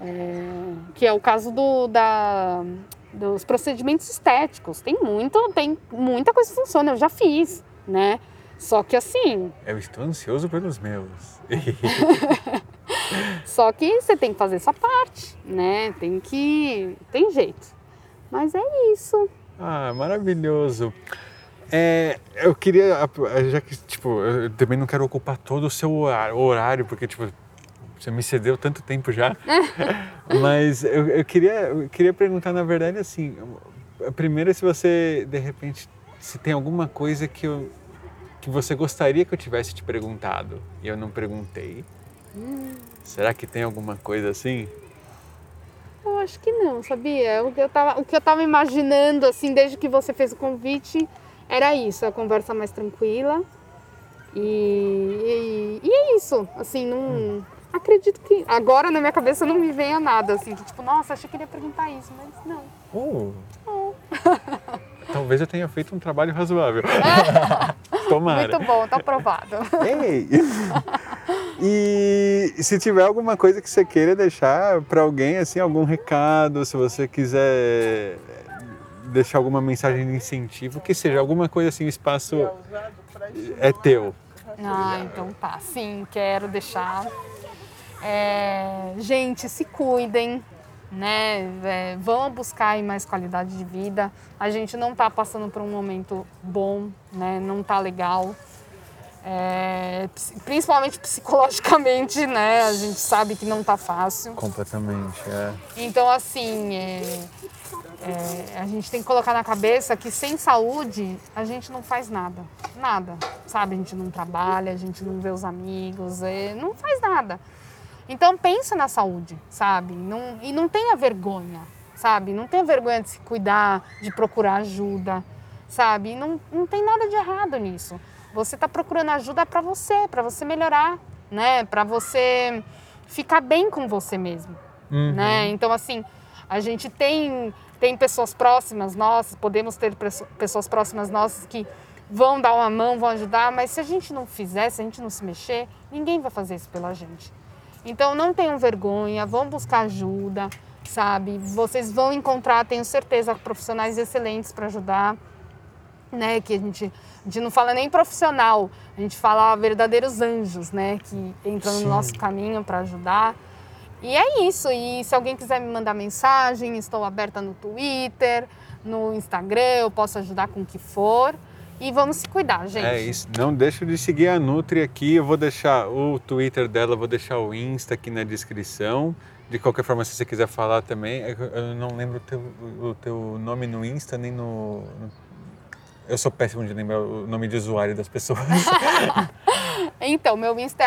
É, que é o caso do, da, dos procedimentos estéticos. Tem muito, tem muita coisa que funciona, eu já fiz, né? Só que assim. Eu estou ansioso pelos meus. Só que você tem que fazer sua parte, né? Tem que. Tem jeito. Mas é isso. Ah, maravilhoso. É, eu queria, já que, tipo, eu também não quero ocupar todo o seu horário, porque, tipo, você me cedeu tanto tempo já. Mas eu, eu, queria, eu queria perguntar, na verdade, assim, primeiro se você, de repente, se tem alguma coisa que, eu, que você gostaria que eu tivesse te perguntado e eu não perguntei. Hum. Será que tem alguma coisa assim? Eu acho que não, sabia? O que eu tava, o que eu tava imaginando, assim, desde que você fez o convite, era isso, a conversa mais tranquila. E, e, e é isso, assim, não. Hum. Acredito que agora na minha cabeça não me venha nada, assim, tipo, nossa, achei que ele ia perguntar isso, mas não. Oh. oh. Talvez eu tenha feito um trabalho razoável. Tomara. Muito bom, tá aprovado. Ei! E se tiver alguma coisa que você queira deixar para alguém, assim, algum recado, se você quiser deixar alguma mensagem de incentivo, que seja alguma coisa assim, o espaço é teu. Ah, então tá. Sim, quero deixar. É, gente, se cuidem, né? É, vão buscar mais qualidade de vida. A gente não tá passando por um momento bom, né? Não tá legal. É, principalmente psicologicamente, né? A gente sabe que não tá fácil. Completamente, é. Então, assim, é, é, a gente tem que colocar na cabeça que sem saúde a gente não faz nada. Nada. Sabe? A gente não trabalha, a gente não vê os amigos, é, não faz nada. Então, pensa na saúde, sabe? Não, e não tenha vergonha, sabe? Não tenha vergonha de se cuidar, de procurar ajuda, sabe? Não, não tem nada de errado nisso. Você está procurando ajuda para você, para você melhorar, né? Para você ficar bem com você mesmo, uhum. né? Então assim, a gente tem tem pessoas próximas nossas, podemos ter pessoas próximas nossas que vão dar uma mão, vão ajudar, mas se a gente não fizer, se a gente não se mexer, ninguém vai fazer isso pela gente. Então não tenham vergonha, vão buscar ajuda, sabe? Vocês vão encontrar, tenho certeza, profissionais excelentes para ajudar, né? Que a gente a gente não fala nem profissional, a gente fala verdadeiros anjos, né? Que entram Sim. no nosso caminho para ajudar. E é isso. E se alguém quiser me mandar mensagem, estou aberta no Twitter, no Instagram, eu posso ajudar com o que for. E vamos se cuidar, gente. É isso. Não deixa de seguir a Nutri aqui. Eu vou deixar o Twitter dela, vou deixar o Insta aqui na descrição. De qualquer forma, se você quiser falar também, eu não lembro o teu, o teu nome no Insta nem no eu sou péssimo de lembrar o nome de usuário das pessoas. então, meu Insta é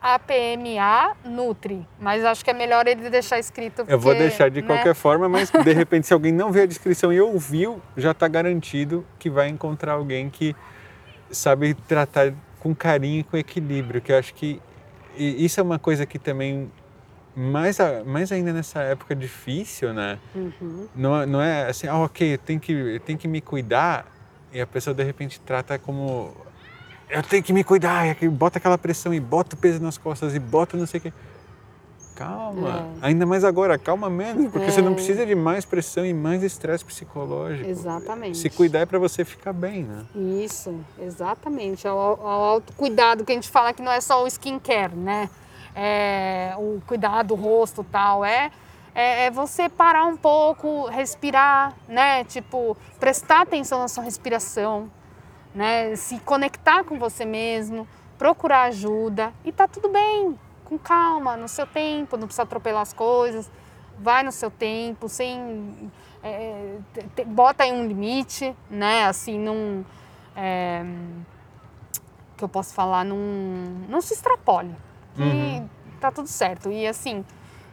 apmanutri, mas acho que é melhor ele deixar escrito. Porque, eu vou deixar de né? qualquer forma, mas de repente se alguém não vê a descrição e ouviu, já está garantido que vai encontrar alguém que sabe tratar com carinho e com equilíbrio, que eu acho que isso é uma coisa que também mais, mais ainda nessa época difícil, né? Uhum. Não, não é assim, ah, ok, tenho que, eu tenho que me cuidar e a pessoa de repente trata como eu tenho que me cuidar, e bota aquela pressão e bota o peso nas costas e bota não sei o que. Calma, é. ainda mais agora, calma menos, porque é. você não é. precisa de mais pressão e mais estresse psicológico. Exatamente. Se cuidar é para você ficar bem, né? Isso, exatamente. O, o autocuidado que a gente fala que não é só o skincare, né? É, o cuidado do rosto tal, é é, é, você parar um pouco, respirar, né? Tipo, prestar atenção na sua respiração, né? Se conectar com você mesmo, procurar ajuda e tá tudo bem, com calma, no seu tempo, não precisa atropelar as coisas, vai no seu tempo, sem é, te, bota aí um limite, né? Assim, não é, que eu posso falar, não, não se extrapole, que uhum. tá tudo certo e assim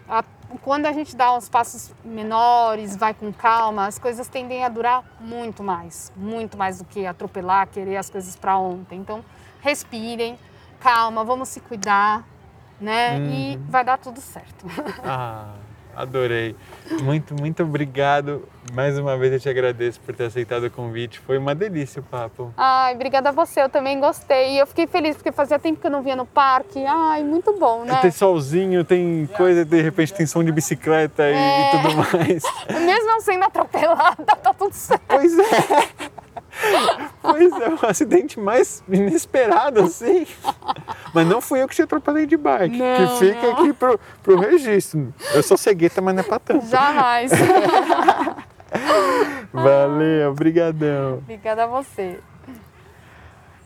a, quando a gente dá uns passos menores, vai com calma, as coisas tendem a durar muito mais, muito mais do que atropelar, querer as coisas para ontem. Então, respirem, calma, vamos se cuidar, né? Uhum. E vai dar tudo certo. Ah, Adorei. Muito, muito obrigado. Mais uma vez eu te agradeço por ter aceitado o convite. Foi uma delícia o papo. Ai, obrigada a você. Eu também gostei. E eu fiquei feliz porque fazia tempo que eu não vinha no parque. Ai, muito bom, né? Tem solzinho, tem coisa, de repente tem som de bicicleta e, É. e tudo mais. Mesmo não sendo atropelada, tá tudo certo. Pois é. Pois é, o acidente mais inesperado, assim. Mas não fui eu que te atropelei de bike. Não, que fica não. aqui pro, pro registro. Eu sou cegueta, mas não é pra tanto. Jamais. Valeu, obrigadão. obrigada a você.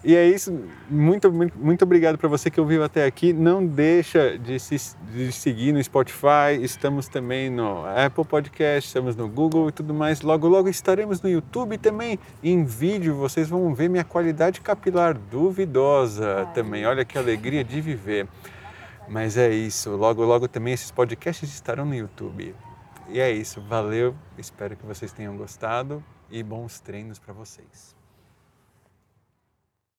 E é isso. Muito, muito, muito obrigado para você que ouviu até aqui. Não deixa de se de seguir no Spotify. Estamos também no Apple Podcast, estamos no Google e tudo mais. Logo, logo estaremos no YouTube também em vídeo. Vocês vão ver minha qualidade capilar duvidosa também. Olha que alegria de viver. Mas é isso. Logo, logo também esses podcasts estarão no YouTube. E é isso. Valeu. Espero que vocês tenham gostado e bons treinos para vocês.